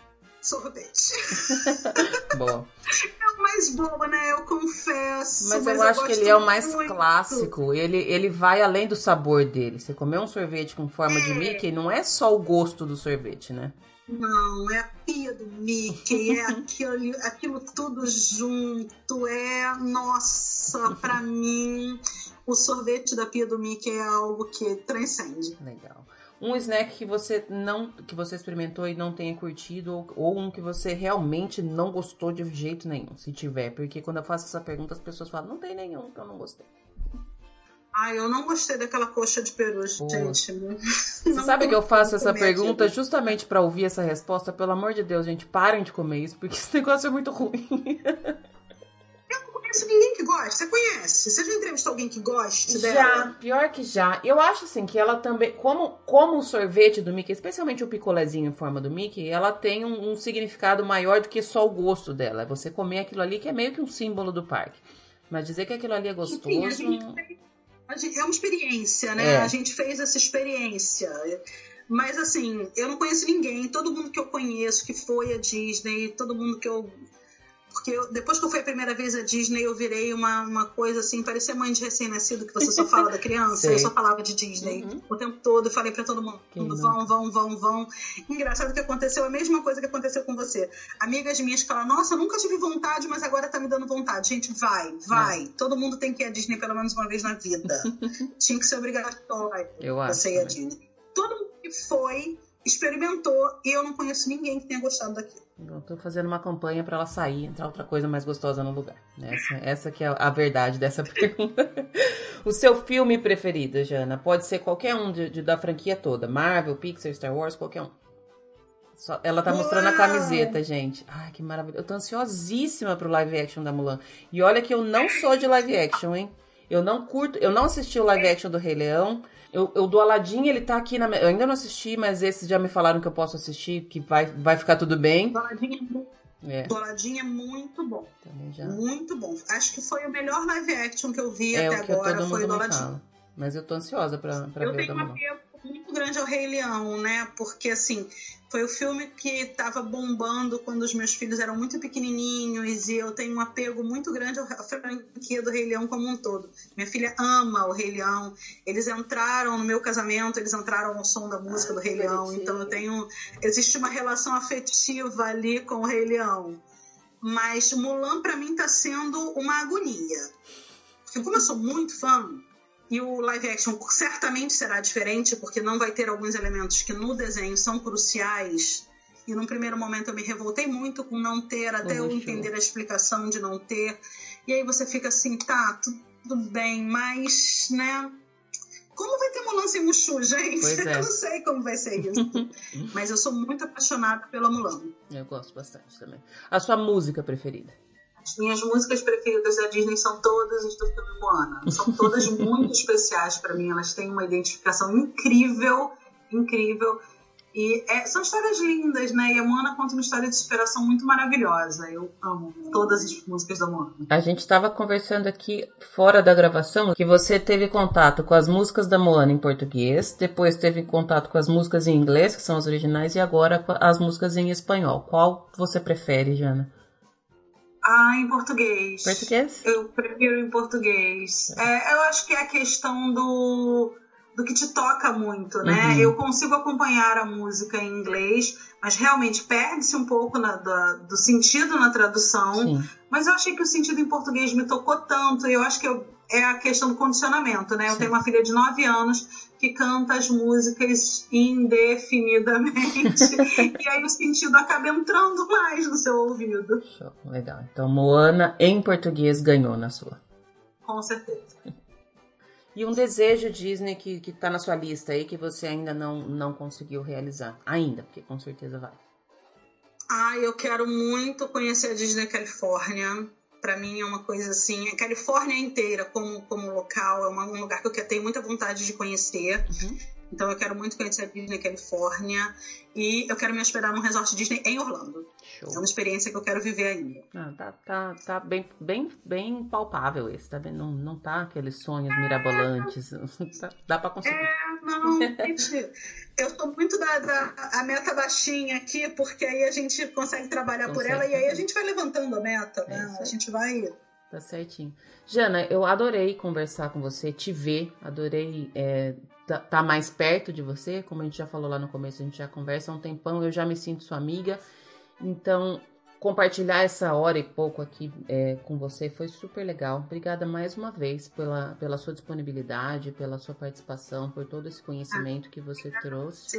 Sorvete. Boa. É o mais bom, né? Eu confesso. Mas, mas eu, eu acho que ele é o mais muito. clássico. Ele, ele vai além do sabor dele. Você comer um sorvete com forma é. de Mickey não é só o gosto do sorvete, né? Não, é a pia do Mickey, é aquilo, aquilo tudo junto, é nossa, para mim o sorvete da pia do Mickey é algo que transcende. Legal. Um snack que você não, que você experimentou e não tenha curtido ou, ou um que você realmente não gostou de jeito nenhum, se tiver, porque quando eu faço essa pergunta as pessoas falam não tem nenhum que eu não gostei. Ah, eu não gostei daquela coxa de peru, gente. Você sabe que eu faço essa pergunta justamente para ouvir essa resposta? Pelo amor de Deus, gente, parem de comer isso, porque esse negócio é muito ruim. Conheço ninguém que gosta. Você conhece? Você já entrevistou alguém que goste já, dela? Já, pior que já. Eu acho assim que ela também, como, como o sorvete do Mickey, especialmente o picolézinho em forma do Mickey, ela tem um, um significado maior do que só o gosto dela. É você comer aquilo ali que é meio que um símbolo do parque. Mas dizer que aquilo ali é gostoso. Enfim, a gente, a gente, é uma experiência, né? É. A gente fez essa experiência. Mas assim, eu não conheço ninguém. Todo mundo que eu conheço que foi a Disney, todo mundo que eu porque eu, depois que eu fui a primeira vez à Disney, eu virei uma, uma coisa assim, parecia mãe de recém-nascido, que você só fala da criança. eu só falava de Disney uhum. o tempo todo. Eu falei para todo mundo: vão, vão, vão, vão. Engraçado que aconteceu a mesma coisa que aconteceu com você. Amigas minhas falam: Nossa, eu nunca tive vontade, mas agora tá me dando vontade. Gente, vai, vai. É. Todo mundo tem que ir à Disney pelo menos uma vez na vida. Tinha que ser obrigatório eu acho, você ir à Disney. Todo mundo que foi experimentou e eu não conheço ninguém que tenha gostado daquilo. Eu tô fazendo uma campanha para ela sair, entrar outra coisa mais gostosa no lugar. Essa, essa que é a verdade dessa pergunta. o seu filme preferido, Jana, pode ser qualquer um de, de, da franquia toda. Marvel, Pixar, Star Wars, qualquer um. Só, ela tá mostrando Uau! a camiseta, gente. Ai, que maravilha. Eu tô ansiosíssima pro live action da Mulan. E olha que eu não sou de live action, hein? Eu não curto, eu não assisti o live action do Rei Leão. Eu, eu do Aladdin, ele tá aqui na. Eu ainda não assisti, mas esses já me falaram que eu posso assistir, que vai, vai ficar tudo bem. Do Aladdin é muito, é. Do Aladdin é muito bom. Muito bom. Acho que foi o melhor live action que eu vi é, até agora, foi o do Aladdin. Fala. Mas eu tô ansiosa pra, pra eu ver. Eu tenho uma muito grande ao Rei Leão, né? Porque assim, foi o filme que estava bombando quando os meus filhos eram muito pequenininhos e eu tenho um apego muito grande à franquia do Rei Leão como um todo. Minha filha ama o Rei Leão. Eles entraram no meu casamento, eles entraram ao som da música do Rei Leão. Então eu tenho. Existe uma relação afetiva ali com o Rei Leão. Mas Mulan, para mim, está sendo uma agonia. Porque como eu sou muito fã, e o live action certamente será diferente, porque não vai ter alguns elementos que no desenho são cruciais. E num primeiro momento eu me revoltei muito com não ter, até eu entender a explicação de não ter. E aí você fica assim, tá, tudo bem, mas, né? Como vai ter Mulan sem Mushu, gente? É. Eu não sei como vai ser isso. mas eu sou muito apaixonada pela Mulan. Eu gosto bastante também. A sua música preferida? As minhas músicas preferidas da Disney são todas as do filme Moana. São todas muito especiais para mim. Elas têm uma identificação incrível, incrível. E é, são histórias lindas, né? E a Moana conta uma história de superação muito maravilhosa. Eu amo todas as músicas da Moana. A gente estava conversando aqui fora da gravação que você teve contato com as músicas da Moana em português, depois teve contato com as músicas em inglês, que são as originais, e agora as músicas em espanhol. Qual você prefere, Jana? Ah, em português. Português? Eu prefiro em português. É, eu acho que é a questão do, do que te toca muito, né? Uhum. Eu consigo acompanhar a música em inglês, mas realmente perde-se um pouco na, da, do sentido na tradução. Sim. Mas eu achei que o sentido em português me tocou tanto, e eu acho que eu, é a questão do condicionamento, né? Eu Sim. tenho uma filha de 9 anos que canta as músicas indefinidamente. e aí o sentido acaba entrando mais no seu ouvido. Show, legal. Então Moana em português ganhou na sua. Com certeza. E um desejo Disney que, que tá na sua lista aí que você ainda não, não conseguiu realizar. Ainda, porque com certeza vai. Ah, eu quero muito conhecer a Disney Califórnia para mim é uma coisa assim. A Califórnia inteira, como, como local, é uma, um lugar que eu tenho muita vontade de conhecer. Uhum. Então eu quero muito conhecer a Disney Califórnia e eu quero me hospedar num resort Disney em Orlando. Show. É uma experiência que eu quero viver ainda. Ah, tá, tá, tá bem, bem, bem palpável esse, tá bem? Não, não tá aqueles sonhos é... mirabolantes. Tá, dá pra conseguir. É, não, gente, eu tô muito da, da a meta baixinha aqui, porque aí a gente consegue trabalhar consegue. por ela e aí a gente vai levantando a meta, né? É a gente vai Tá certinho. Jana, eu adorei conversar com você, te ver, adorei é, tá, tá, mais perto de você, como a gente já falou lá no começo, a gente já conversa há um tempão, eu já me sinto sua amiga. Então, compartilhar essa hora e pouco aqui é, com você foi super legal. Obrigada mais uma vez pela, pela sua disponibilidade, pela sua participação, por todo esse conhecimento que você trouxe.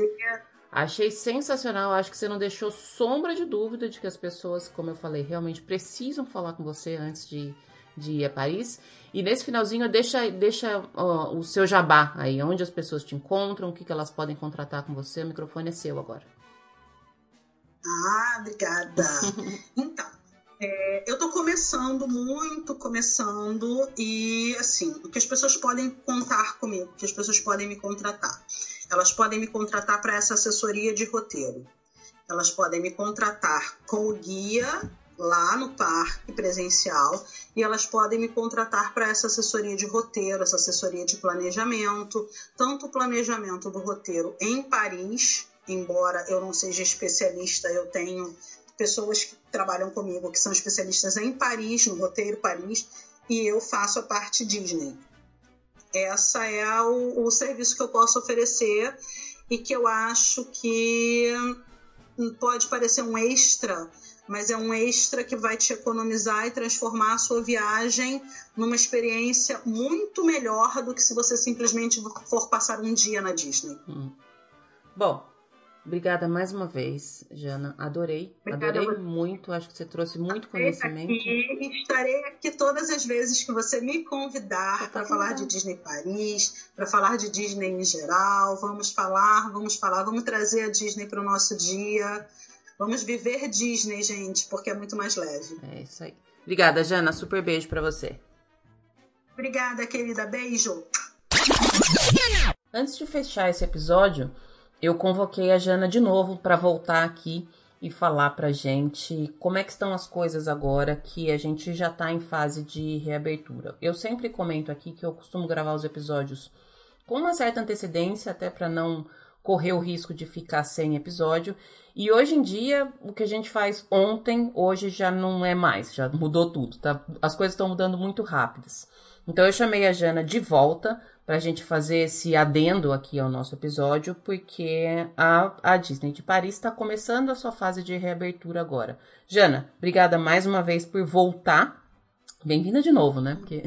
Achei sensacional. Acho que você não deixou sombra de dúvida de que as pessoas, como eu falei, realmente precisam falar com você antes de, de ir a Paris. E nesse finalzinho, deixa, deixa o seu jabá aí, onde as pessoas te encontram, o que, que elas podem contratar com você. O microfone é seu agora. Ah, obrigada. então, É, eu tô começando muito, começando, e assim, o que as pessoas podem contar comigo, o que as pessoas podem me contratar. Elas podem me contratar para essa assessoria de roteiro. Elas podem me contratar com o guia lá no parque presencial e elas podem me contratar para essa assessoria de roteiro, essa assessoria de planejamento, tanto o planejamento do roteiro em Paris, embora eu não seja especialista, eu tenho pessoas que trabalham comigo que são especialistas em Paris, no roteiro Paris, e eu faço a parte Disney. Essa é o, o serviço que eu posso oferecer e que eu acho que pode parecer um extra, mas é um extra que vai te economizar e transformar a sua viagem numa experiência muito melhor do que se você simplesmente for passar um dia na Disney. Hum. Bom, Obrigada mais uma vez, Jana. Adorei. Obrigada Adorei muito. Acho que você trouxe muito conhecimento. Aqui, estarei aqui todas as vezes que você me convidar para falar de Disney Paris, para falar de Disney em geral. Vamos falar, vamos falar, vamos trazer a Disney para o nosso dia. Vamos viver Disney, gente, porque é muito mais leve. É isso aí. Obrigada, Jana. Super beijo para você. Obrigada, querida. Beijo. Antes de fechar esse episódio, eu convoquei a Jana de novo para voltar aqui e falar para gente como é que estão as coisas agora que a gente já está em fase de reabertura. Eu sempre comento aqui que eu costumo gravar os episódios com uma certa antecedência, até para não correr o risco de ficar sem episódio. E hoje em dia, o que a gente faz ontem, hoje já não é mais, já mudou tudo, tá? As coisas estão mudando muito rápidas. Então eu chamei a Jana de volta para a gente fazer esse adendo aqui ao nosso episódio, porque a, a Disney de Paris está começando a sua fase de reabertura agora. Jana, obrigada mais uma vez por voltar. Bem-vinda de novo, né? Porque...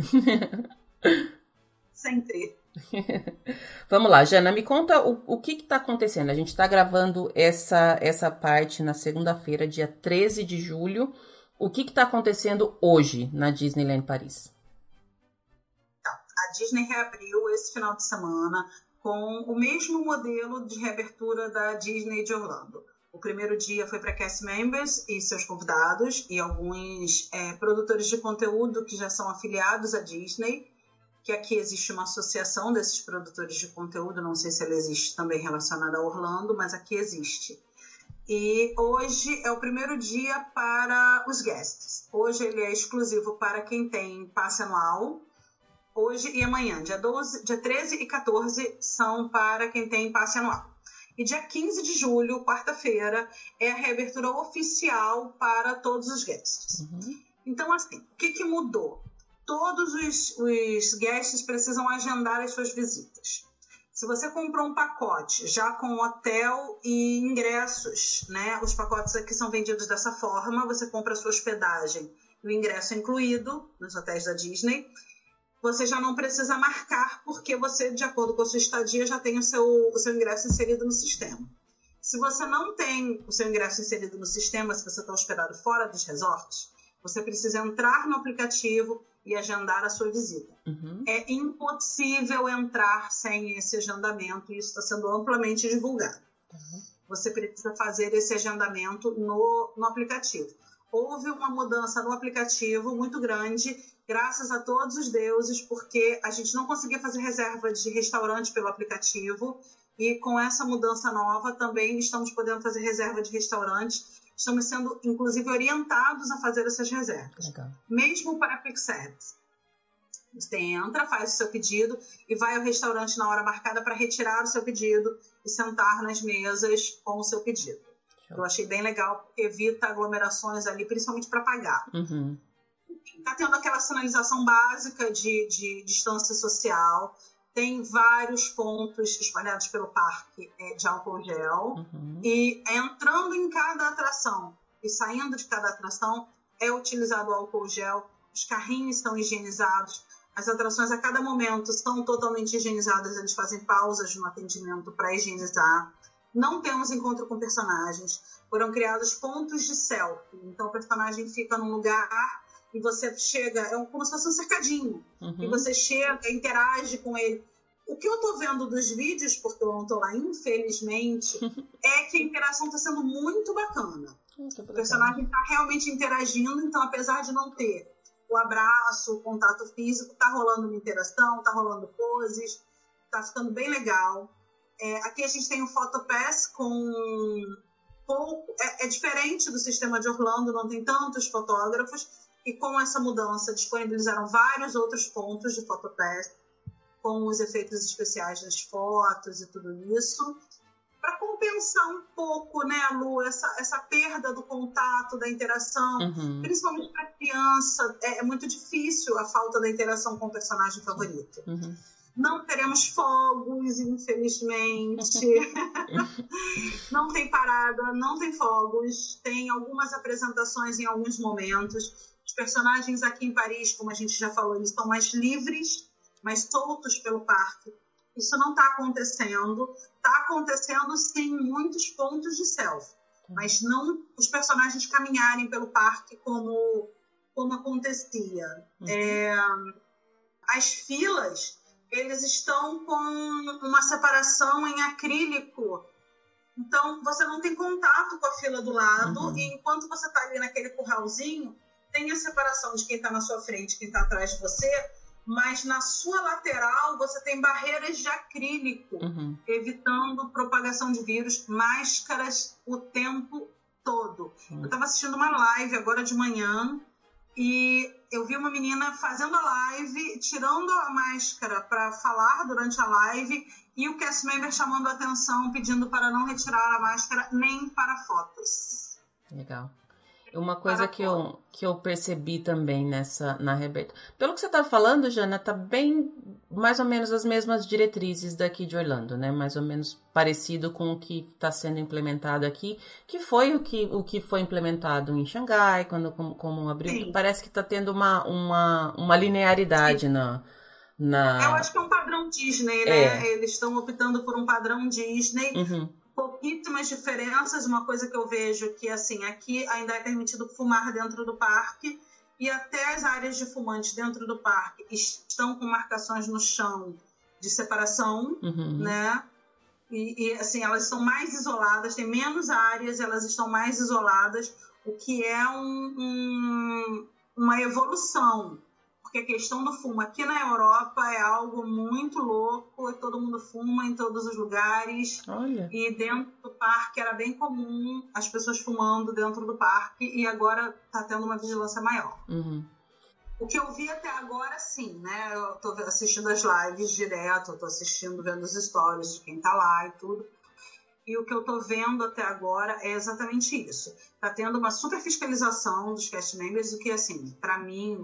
Sempre. Vamos lá, Jana, me conta o, o que está acontecendo. A gente está gravando essa, essa parte na segunda-feira, dia 13 de julho. O que está acontecendo hoje na Disneyland Paris? A Disney reabriu esse final de semana com o mesmo modelo de reabertura da Disney de Orlando. O primeiro dia foi para cast members e seus convidados e alguns é, produtores de conteúdo que já são afiliados à Disney, que aqui existe uma associação desses produtores de conteúdo, não sei se ela existe também relacionada a Orlando, mas aqui existe. E hoje é o primeiro dia para os guests. Hoje ele é exclusivo para quem tem passe anual hoje e amanhã. Dia, 12, dia 13 e 14 são para quem tem passe anual. E dia 15 de julho, quarta-feira, é a reabertura oficial para todos os guests. Uhum. Então, assim, o que, que mudou? Todos os, os guests precisam agendar as suas visitas. Se você comprou um pacote já com hotel e ingressos, né? Os pacotes aqui são vendidos dessa forma: você compra a sua hospedagem, o ingresso incluído nos hotéis da Disney você já não precisa marcar, porque você, de acordo com a sua estadia, já tem o seu, o seu ingresso inserido no sistema. Se você não tem o seu ingresso inserido no sistema, se você está hospedado fora dos resorts, você precisa entrar no aplicativo e agendar a sua visita. Uhum. É impossível entrar sem esse agendamento e isso está sendo amplamente divulgado. Uhum. Você precisa fazer esse agendamento no, no aplicativo. Houve uma mudança no aplicativo muito grande graças a todos os deuses, porque a gente não conseguia fazer reserva de restaurante pelo aplicativo e com essa mudança nova também estamos podendo fazer reserva de restaurante. Estamos sendo, inclusive, orientados a fazer essas reservas, Legal. mesmo para Service. Você entra, faz o seu pedido e vai ao restaurante na hora marcada para retirar o seu pedido e sentar nas mesas com o seu pedido. Eu achei bem legal, porque evita aglomerações ali, principalmente para pagar. Uhum está tendo aquela sinalização básica de, de distância social, tem vários pontos espalhados pelo parque é, de álcool gel, uhum. e entrando em cada atração e saindo de cada atração é utilizado álcool gel, os carrinhos estão higienizados, as atrações a cada momento estão totalmente higienizadas, eles fazem pausas no atendimento para higienizar. Não temos encontro com personagens, foram criados pontos de selfie, então o personagem fica num lugar e você chega, é como se fosse um cercadinho, uhum. e você chega, interage com ele. O que eu estou vendo dos vídeos, porque eu não estou lá, infelizmente, é que a interação está sendo muito bacana. o personagem está realmente interagindo, então apesar de não ter o abraço, o contato físico, tá rolando uma interação, tá rolando poses, tá ficando bem legal. É, aqui a gente tem o Photopass com pouco. É, é, diferente do sistema de Orlando, não tem tantos fotógrafos, e com essa mudança disponibilizaram vários outros pontos de Photopass, com os efeitos especiais das fotos e tudo isso para compensar um pouco, né, Lu, essa, essa perda do contato, da interação, uhum. principalmente para criança, é, é, muito difícil a falta da interação com o personagem favorito. Uhum. Não teremos fogos, infelizmente. não tem parada, não tem fogos. Tem algumas apresentações em alguns momentos. Os personagens aqui em Paris, como a gente já falou, eles estão mais livres, mais soltos pelo parque. Isso não está acontecendo. Está acontecendo, sim, muitos pontos de selfie. Mas não os personagens caminharem pelo parque como, como acontecia. Uhum. É, as filas, eles estão com uma separação em acrílico. Então, você não tem contato com a fila do lado. Uhum. E enquanto você está ali naquele curralzinho, tem a separação de quem está na sua frente e quem está atrás de você mas na sua lateral você tem barreiras de acrílico, uhum. evitando propagação de vírus, máscaras o tempo todo. Uhum. Eu estava assistindo uma live agora de manhã e eu vi uma menina fazendo a live, tirando a máscara para falar durante a live e o cast member chamando a atenção, pedindo para não retirar a máscara nem para fotos. Legal. Uma coisa que eu, que eu percebi também nessa na Rebeca. Pelo que você está falando, Jana, tá bem mais ou menos as mesmas diretrizes daqui de Orlando, né? Mais ou menos parecido com o que está sendo implementado aqui, que foi o que, o que foi implementado em Xangai, quando como, como abriu. Parece que está tendo uma, uma, uma linearidade na, na. Eu acho que é um padrão Disney, né? É. Eles estão optando por um padrão Disney. Uhum pouquíssimas diferenças. Uma coisa que eu vejo que, assim, aqui ainda é permitido fumar dentro do parque e até as áreas de fumantes dentro do parque estão com marcações no chão de separação, uhum. né? E, e, assim, elas estão mais isoladas, tem menos áreas, elas estão mais isoladas, o que é um, um, uma evolução porque a questão do fumo aqui na Europa é algo muito louco, todo mundo fuma em todos os lugares. Olha. E dentro do parque era bem comum as pessoas fumando dentro do parque e agora está tendo uma vigilância maior. Uhum. O que eu vi até agora, sim, né? Eu tô assistindo as lives direto, eu tô assistindo, vendo os stories de quem tá lá e tudo. E o que eu tô vendo até agora é exatamente isso. Tá tendo uma super fiscalização dos cast members, o que, assim, para mim,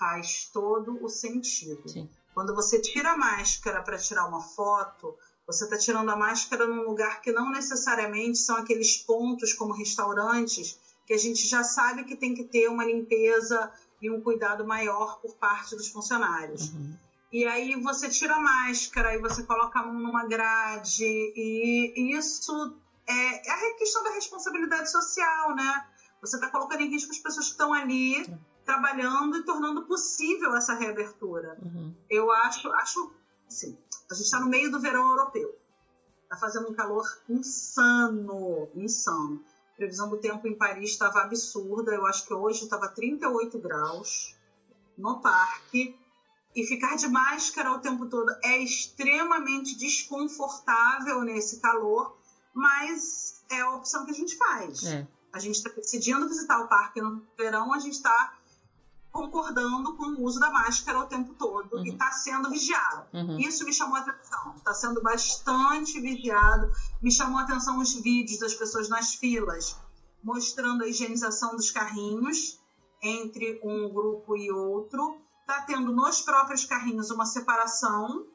faz todo o sentido. Sim. Quando você tira a máscara para tirar uma foto, você está tirando a máscara num lugar que não necessariamente são aqueles pontos como restaurantes que a gente já sabe que tem que ter uma limpeza e um cuidado maior por parte dos funcionários. Uhum. E aí você tira a máscara e você coloca a mão numa grade e isso é, é a questão da responsabilidade social, né? Você está colocando em risco as pessoas que estão ali trabalhando e tornando possível essa reabertura. Uhum. Eu acho, acho, assim, a gente está no meio do verão europeu. Está fazendo um calor insano, insano. A previsão do tempo em Paris estava absurda. Eu acho que hoje estava 38 graus no parque. E ficar de máscara o tempo todo é extremamente desconfortável nesse calor, mas é a opção que a gente faz. É. A gente está decidindo visitar o parque no verão, a gente está concordando com o uso da máscara o tempo todo uhum. e está sendo vigiado. Uhum. Isso me chamou a atenção. Está sendo bastante vigiado. Me chamou a atenção os vídeos das pessoas nas filas mostrando a higienização dos carrinhos entre um grupo e outro. Está tendo nos próprios carrinhos uma separação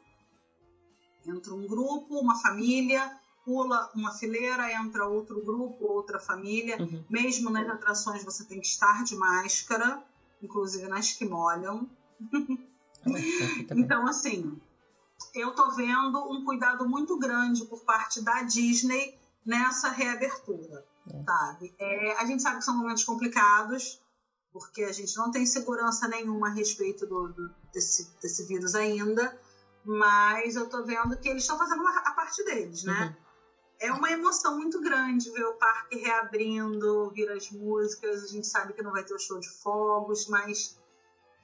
entre um grupo, uma família, pula uma fileira, entra outro grupo, outra família. Uhum. Mesmo nas atrações você tem que estar de máscara inclusive nas que molham. então, assim, eu tô vendo um cuidado muito grande por parte da Disney nessa reabertura, é. sabe? É, a gente sabe que são momentos complicados, porque a gente não tem segurança nenhuma a respeito do, do desse, desse vírus ainda, mas eu tô vendo que eles estão fazendo a parte deles, né? Uhum. É uma emoção muito grande ver o parque reabrindo, ouvir as músicas. A gente sabe que não vai ter o show de fogos, mas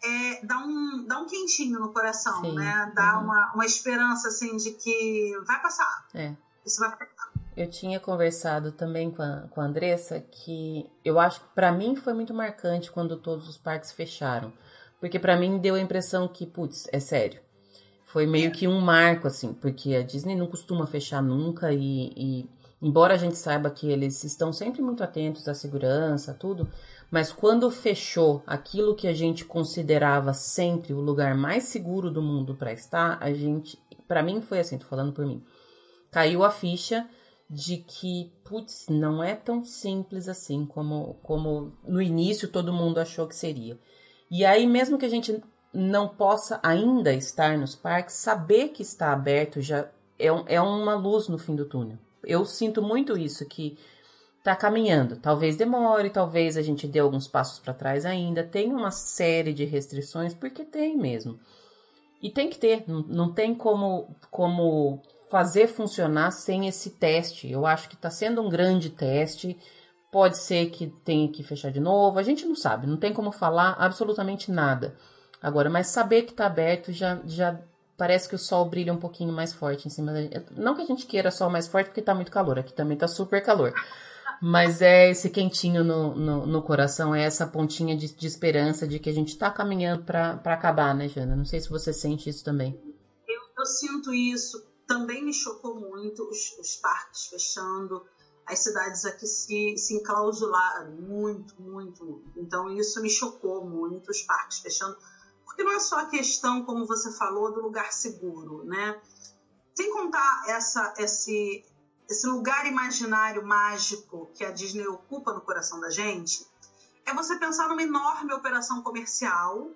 é, dá, um, dá um quentinho no coração, Sim. né? Dá uhum. uma, uma esperança, assim, de que vai passar. É. Isso vai passar. Eu tinha conversado também com a, com a Andressa que eu acho que para mim foi muito marcante quando todos os parques fecharam. Porque para mim deu a impressão que, putz, é sério. Foi meio que um marco, assim, porque a Disney não costuma fechar nunca e, e embora a gente saiba que eles estão sempre muito atentos à segurança, tudo, mas quando fechou aquilo que a gente considerava sempre o lugar mais seguro do mundo para estar, a gente, para mim foi assim, tô falando por mim, caiu a ficha de que, putz, não é tão simples assim como, como no início todo mundo achou que seria. E aí, mesmo que a gente não possa ainda estar nos parques, saber que está aberto já é, é uma luz no fim do túnel. Eu sinto muito isso, que tá caminhando. Talvez demore, talvez a gente dê alguns passos para trás ainda. Tem uma série de restrições, porque tem mesmo. E tem que ter, não, não tem como, como fazer funcionar sem esse teste. Eu acho que está sendo um grande teste. Pode ser que tenha que fechar de novo. A gente não sabe, não tem como falar absolutamente nada. Agora, mas saber que está aberto já, já parece que o sol brilha um pouquinho mais forte em cima da gente. Não que a gente queira sol mais forte, porque está muito calor. Aqui também está super calor. Mas é esse quentinho no, no, no, coração, é essa pontinha de, de esperança de que a gente está caminhando para acabar, né, Jana? Não sei se você sente isso também. Eu, eu sinto isso. Também me chocou muito os, os parques fechando, as cidades aqui se, se enclausularam muito, muito. Então isso me chocou muito, os parques fechando. Porque não é só a questão, como você falou, do lugar seguro, né? Sem contar essa, esse, esse lugar imaginário mágico que a Disney ocupa no coração da gente, é você pensar numa enorme operação comercial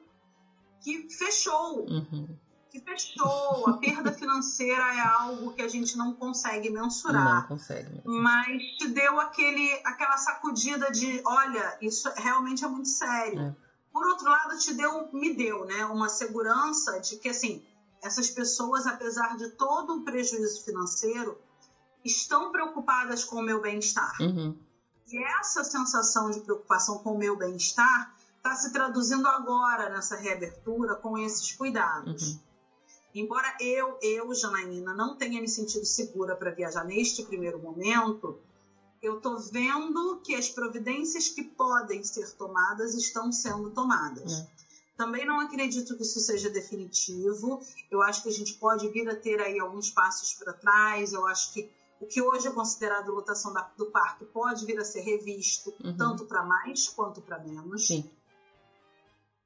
que fechou. Uhum. Que fechou. A perda financeira é algo que a gente não consegue mensurar. Não consegue. Mas te deu aquele, aquela sacudida de: olha, isso realmente é muito sério. É. Por outro lado, te deu, me deu, né, uma segurança de que, assim, essas pessoas, apesar de todo o prejuízo financeiro, estão preocupadas com o meu bem-estar. Uhum. E essa sensação de preocupação com o meu bem-estar está se traduzindo agora nessa reabertura com esses cuidados. Uhum. Embora eu, eu, Janaína, não tenha me sentido segura para viajar neste primeiro momento, eu estou vendo que as providências que podem ser tomadas estão sendo tomadas. É. Também não acredito que isso seja definitivo. Eu acho que a gente pode vir a ter aí alguns passos para trás. Eu acho que o que hoje é considerado lotação da, do parque pode vir a ser revisto, uhum. tanto para mais quanto para menos. Sim.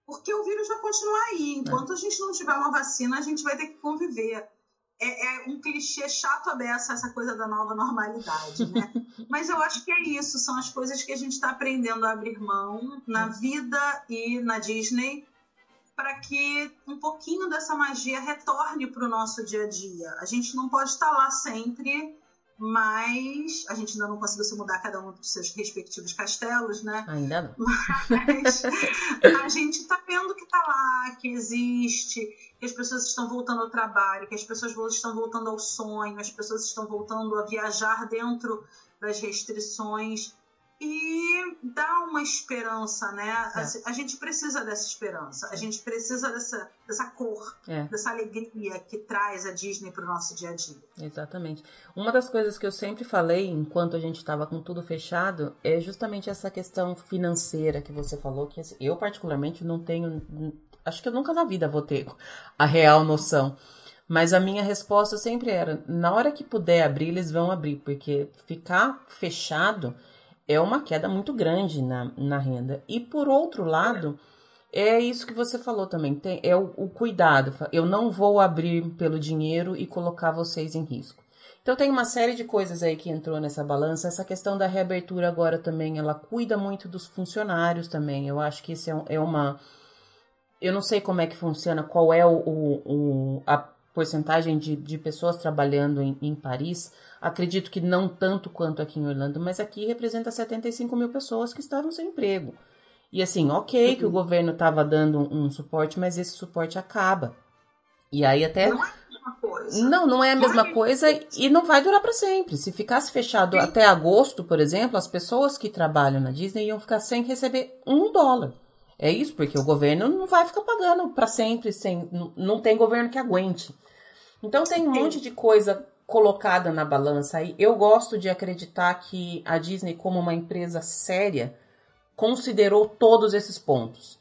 Porque o vírus vai continuar aí. Enquanto é. a gente não tiver uma vacina, a gente vai ter que conviver. É, é um clichê chato aberto essa coisa da nova normalidade, né? Mas eu acho que é isso, são as coisas que a gente está aprendendo a abrir mão na vida e na Disney para que um pouquinho dessa magia retorne para o nosso dia a dia. A gente não pode estar lá sempre mas a gente ainda não conseguiu se mudar cada um dos seus respectivos castelos, né? Ainda não. Mas a gente está vendo que está lá, que existe, que as pessoas estão voltando ao trabalho, que as pessoas estão voltando ao sonho, as pessoas estão voltando a viajar dentro das restrições e dá uma esperança, né? É. A, a, gente precisa dessa esperança, a gente precisa dessa, dessa cor, é. dessa alegria que traz a Disney para o nosso dia a dia. Exatamente. Uma das coisas que eu sempre falei enquanto a gente estava com tudo fechado é justamente essa questão financeira que você falou, que assim, eu particularmente não tenho, acho que eu nunca na vida vou ter a real noção. Mas a minha resposta sempre era: na hora que puder abrir, eles vão abrir, porque ficar fechado é uma queda muito grande na, na renda. E por outro lado, é isso que você falou também, tem, é o, o cuidado. Eu não vou abrir pelo dinheiro e colocar vocês em risco. Então tem uma série de coisas aí que entrou nessa balança. Essa questão da reabertura agora também, ela cuida muito dos funcionários também. Eu acho que isso é, é uma. Eu não sei como é que funciona, qual é o, o, o a porcentagem de, de pessoas trabalhando em, em Paris, acredito que não tanto quanto aqui em Orlando, mas aqui representa 75 mil pessoas que estavam sem emprego. E assim, ok que o governo estava dando um suporte, mas esse suporte acaba. E aí até. Não é a mesma coisa. Não, não é a mesma coisa e não vai durar para sempre. Se ficasse fechado Sim. até agosto, por exemplo, as pessoas que trabalham na Disney iam ficar sem receber um dólar. É isso, porque o governo não vai ficar pagando para sempre, sem, não, não tem governo que aguente. Então tem um Sim. monte de coisa colocada na balança aí. Eu gosto de acreditar que a Disney, como uma empresa séria, considerou todos esses pontos.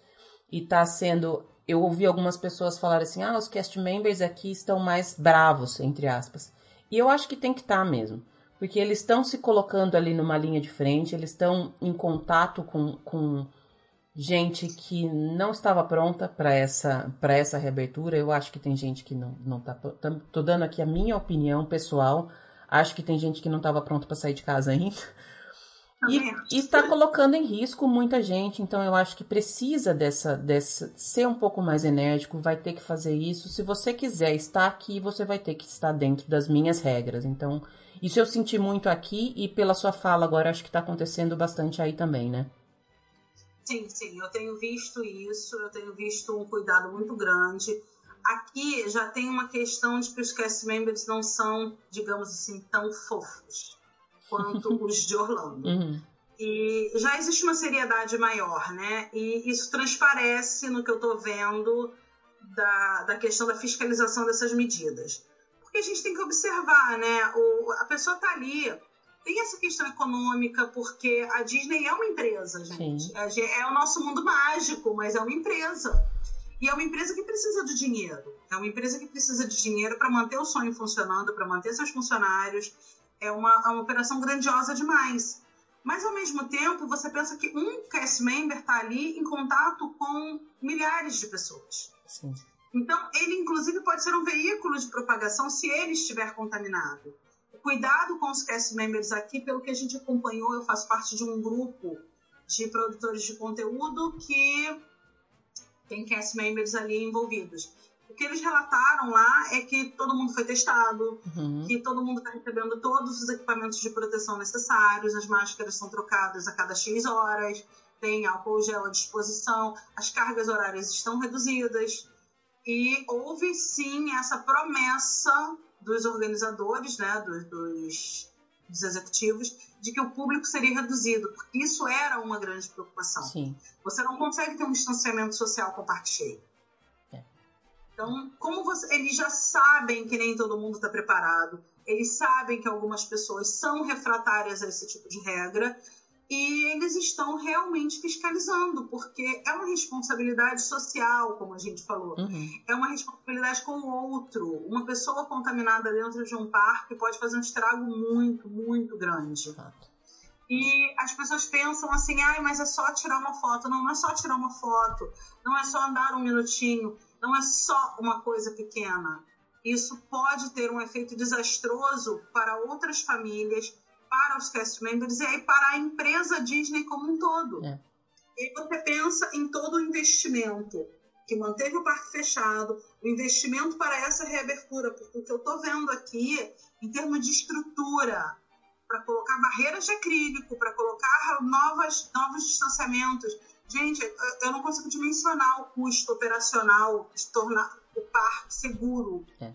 E tá sendo. Eu ouvi algumas pessoas falarem assim: ah, os cast members aqui estão mais bravos, entre aspas. E eu acho que tem que estar mesmo. Porque eles estão se colocando ali numa linha de frente, eles estão em contato com, com gente que não estava pronta para essa, pra essa reabertura. Eu acho que tem gente que não, não tá. tá- Tô dando aqui a minha opinião pessoal. Acho que tem gente que não estava pronta para sair de casa ainda. E, e tá colocando em risco muita gente, então eu acho que precisa dessa, dessa ser um pouco mais enérgico, vai ter que fazer isso. Se você quiser estar aqui, você vai ter que estar dentro das minhas regras. Então, isso eu senti muito aqui e pela sua fala agora acho que tá acontecendo bastante aí também, né? Sim, sim, eu tenho visto isso, eu tenho visto um cuidado muito grande. Aqui já tem uma questão de que os cast members não são, digamos assim, tão fofos quanto os de Orlando. Uhum. E já existe uma seriedade maior, né? E isso transparece no que eu estou vendo da, da questão da fiscalização dessas medidas. Porque a gente tem que observar, né? O, a pessoa está ali, tem essa questão econômica, porque a Disney é uma empresa, gente. Sim. É o nosso mundo mágico, mas é uma empresa. E é uma empresa que precisa de dinheiro. É uma empresa que precisa de dinheiro para manter o sonho funcionando, para manter seus funcionários. É uma, é uma operação grandiosa demais. Mas, ao mesmo tempo, você pensa que um cast member está ali em contato com milhares de pessoas. Sim. Então, ele, inclusive, pode ser um veículo de propagação se ele estiver contaminado. Cuidado com os cast members aqui, pelo que a gente acompanhou, eu faço parte de um grupo de produtores de conteúdo que tem cast members ali envolvidos. O que eles relataram lá é que todo mundo foi testado, Uhum. que todo mundo está recebendo todos os equipamentos de proteção necessários, as máscaras são trocadas a cada X horas, tem álcool gel à disposição, as cargas horárias estão reduzidas. E houve sim essa promessa dos organizadores, né, dos, dos, dos executivos, de que o público seria reduzido, porque isso era uma grande preocupação. Sim. Você não consegue ter um distanciamento social com o parque cheio. É. Então, como você- eles já sabem que nem todo mundo está preparado, eles sabem que algumas pessoas são refratárias a esse tipo de regra e eles estão realmente fiscalizando, porque é uma responsabilidade social, como a gente falou. Uhum. É uma responsabilidade com o outro. Uma pessoa contaminada dentro de um parque pode fazer um estrago muito, muito grande. Fato. E as pessoas pensam assim, ai, mas é só tirar uma foto. Não, não é só tirar uma foto. Não é só andar um minutinho. Não é só uma coisa pequena. Isso pode ter um efeito desastroso para outras famílias, para os cast members e aí para a empresa Disney como um todo. É. E aí você pensa em todo o investimento que manteve o parque fechado, o investimento para essa reabertura, porque o que eu estou vendo aqui, em termos de estrutura, para colocar barreiras de acrílico, para colocar novas, novos distanciamentos. Gente, eu- eu não consigo dimensionar o custo operacional de tornar o parque seguro. É.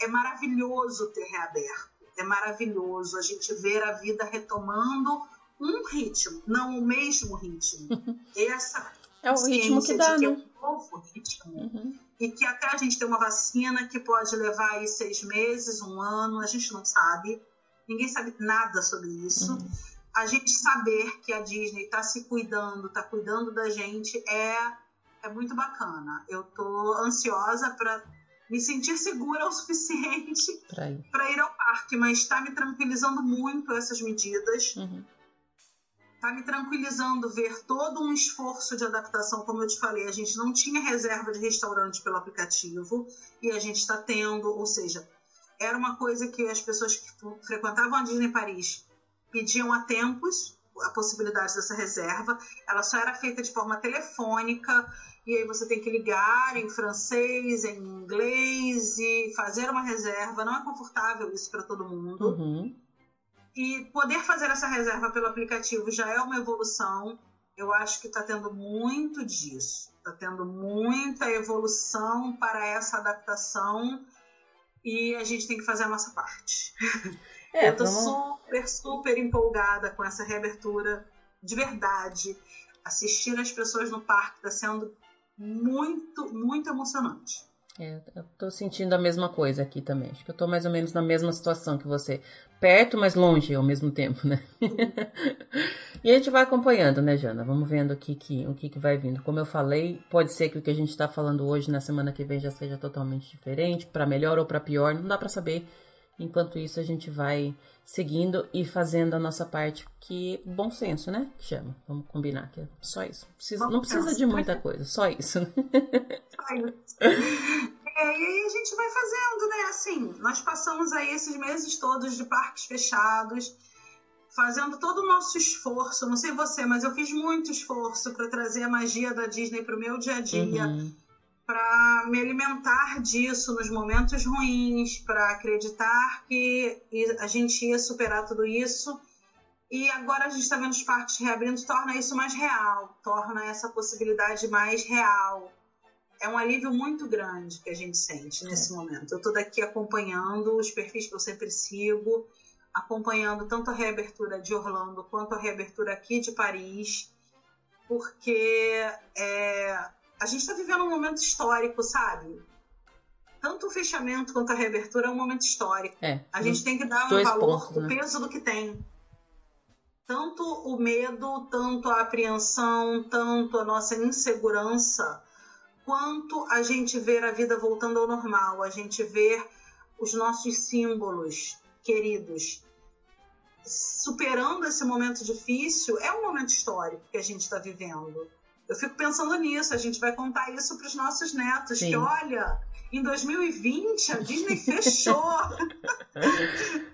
É maravilhoso ter reaberto. É maravilhoso a gente ver a vida retomando um ritmo, não o mesmo ritmo. Essa É o ritmo que dá, que é né? um novo ritmo Uhum. e que até a gente ter uma vacina que pode levar aí seis meses, um ano, a gente não sabe. Ninguém sabe nada sobre isso. Uhum. A gente saber que a Disney está se cuidando, está cuidando da gente é, é muito bacana. Eu tô ansiosa para me sentir segura o suficiente Pra ir. para ir ao parque, mas está me tranquilizando muito essas medidas. Uhum. Tá me tranquilizando ver todo um esforço de adaptação, como eu te falei, a gente não tinha reserva de restaurante pelo aplicativo e a gente está tendo, ou seja, era uma coisa que as pessoas que frequentavam a Disney Paris pediam há tempos a possibilidade dessa reserva. Ela só era feita de forma telefônica e aí você tem que ligar em francês, em inglês e fazer uma reserva. Não é confortável isso para todo mundo. Uhum. E poder fazer essa reserva pelo aplicativo já é uma evolução. Eu acho que está tendo muito disso. Está tendo muita evolução para essa adaptação. e a gente tem que fazer a nossa parte. É, eu tô vamos... super, super empolgada com essa reabertura de verdade. Assistir as pessoas no parque está sendo muito, muito emocionante. É, eu tô sentindo a mesma coisa aqui também. Acho que eu tô mais ou menos na mesma situação que você. Perto, mas longe ao mesmo tempo, né? e a gente vai acompanhando, né, Jana? Vamos vendo o que, que, o que, que vai vindo. Como eu falei, pode ser que o que a gente está falando hoje, na semana que vem, já seja totalmente diferente, para melhor ou para pior, não dá para saber. Enquanto isso, a gente vai seguindo e fazendo a nossa parte, que bom senso, né? Que chama. Vamos combinar que é só isso. Precisa, não precisa de muita coisa, só isso. Só isso. É, e aí a gente vai fazendo, né? Assim, nós passamos aí esses meses todos de parques fechados, fazendo todo o nosso esforço. Não sei você, mas eu fiz muito esforço para trazer a magia da Disney para o meu dia a dia. Uhum para me alimentar disso nos momentos ruins, para acreditar que a gente ia superar tudo isso. E agora a gente está vendo os parques reabrindo, torna isso mais real, torna essa possibilidade mais real. É um alívio muito grande que a gente sente nesse é. momento. Eu estou daqui acompanhando os perfis que eu sempre sigo, acompanhando tanto a reabertura de Orlando quanto a reabertura aqui de Paris, porque é, a gente está vivendo um momento histórico, sabe? Tanto o fechamento quanto a reabertura é um momento histórico. É, a gente tem que dar um valor, pontos, né? o peso do que tem. Tanto o medo, tanto a apreensão, tanto a nossa insegurança, quanto a gente ver a vida voltando ao normal, a gente ver os nossos símbolos queridos superando esse momento difícil, é um momento histórico que a gente está vivendo. Eu fico pensando nisso, a gente vai contar isso para os nossos netos, Sim. que olha, em 2020 a Disney fechou.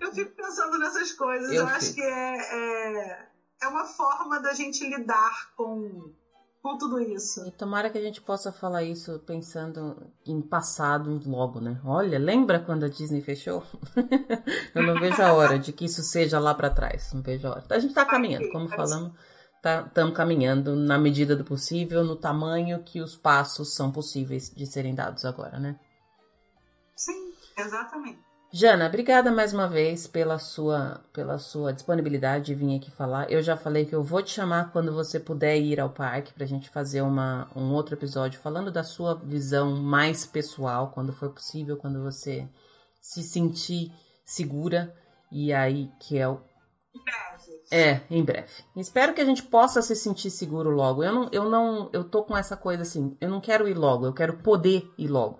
eu fico pensando nessas coisas. Eu, eu acho que é, é, é, uma forma da gente lidar com, com tudo isso. E tomara que a gente possa falar isso pensando em passado logo, né? Olha, lembra quando a Disney fechou? eu não vejo a hora de que isso seja lá para trás. Não vejo a hora. A gente está caminhando, como falamos estamos tá, caminhando na medida do possível, no tamanho que os passos são possíveis de serem dados agora, né? Sim, exatamente. Jana, obrigada mais uma vez pela sua, pela sua disponibilidade de vir aqui falar. Eu já falei que eu vou te chamar quando você puder ir ao parque para a gente fazer uma, um outro episódio falando da sua visão mais pessoal, quando for possível, quando você se sentir segura e aí que é o é, em breve. Espero que a gente possa se sentir seguro logo. Eu não, eu não, eu tô com essa coisa assim. Eu não quero ir logo. Eu quero poder ir logo.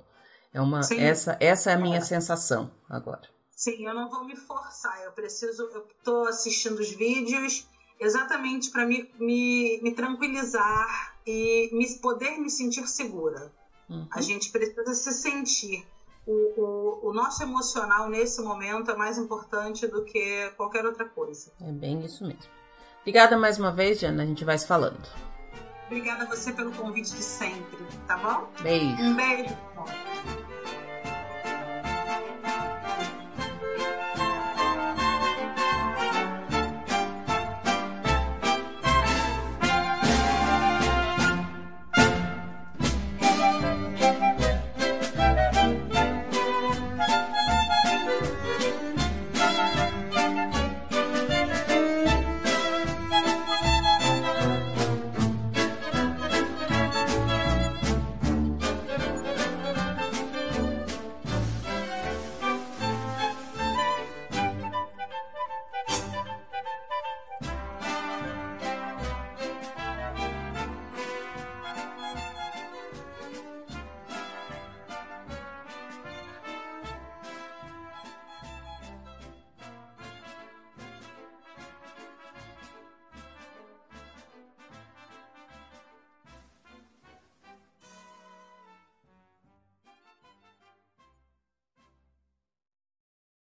É uma, Sim. essa, essa é a minha é. sensação agora. Sim, eu não vou me forçar. Eu preciso, eu tô assistindo os vídeos exatamente para me, me, me tranquilizar e me poder me sentir segura. Uhum. A gente precisa se sentir o, o, o, nosso emocional nesse momento é mais importante do que qualquer outra coisa. É bem isso mesmo. Obrigada mais uma vez, Jana. A gente vai se falando. Obrigada a você pelo convite de sempre, tá bom? Beijo. Um beijo.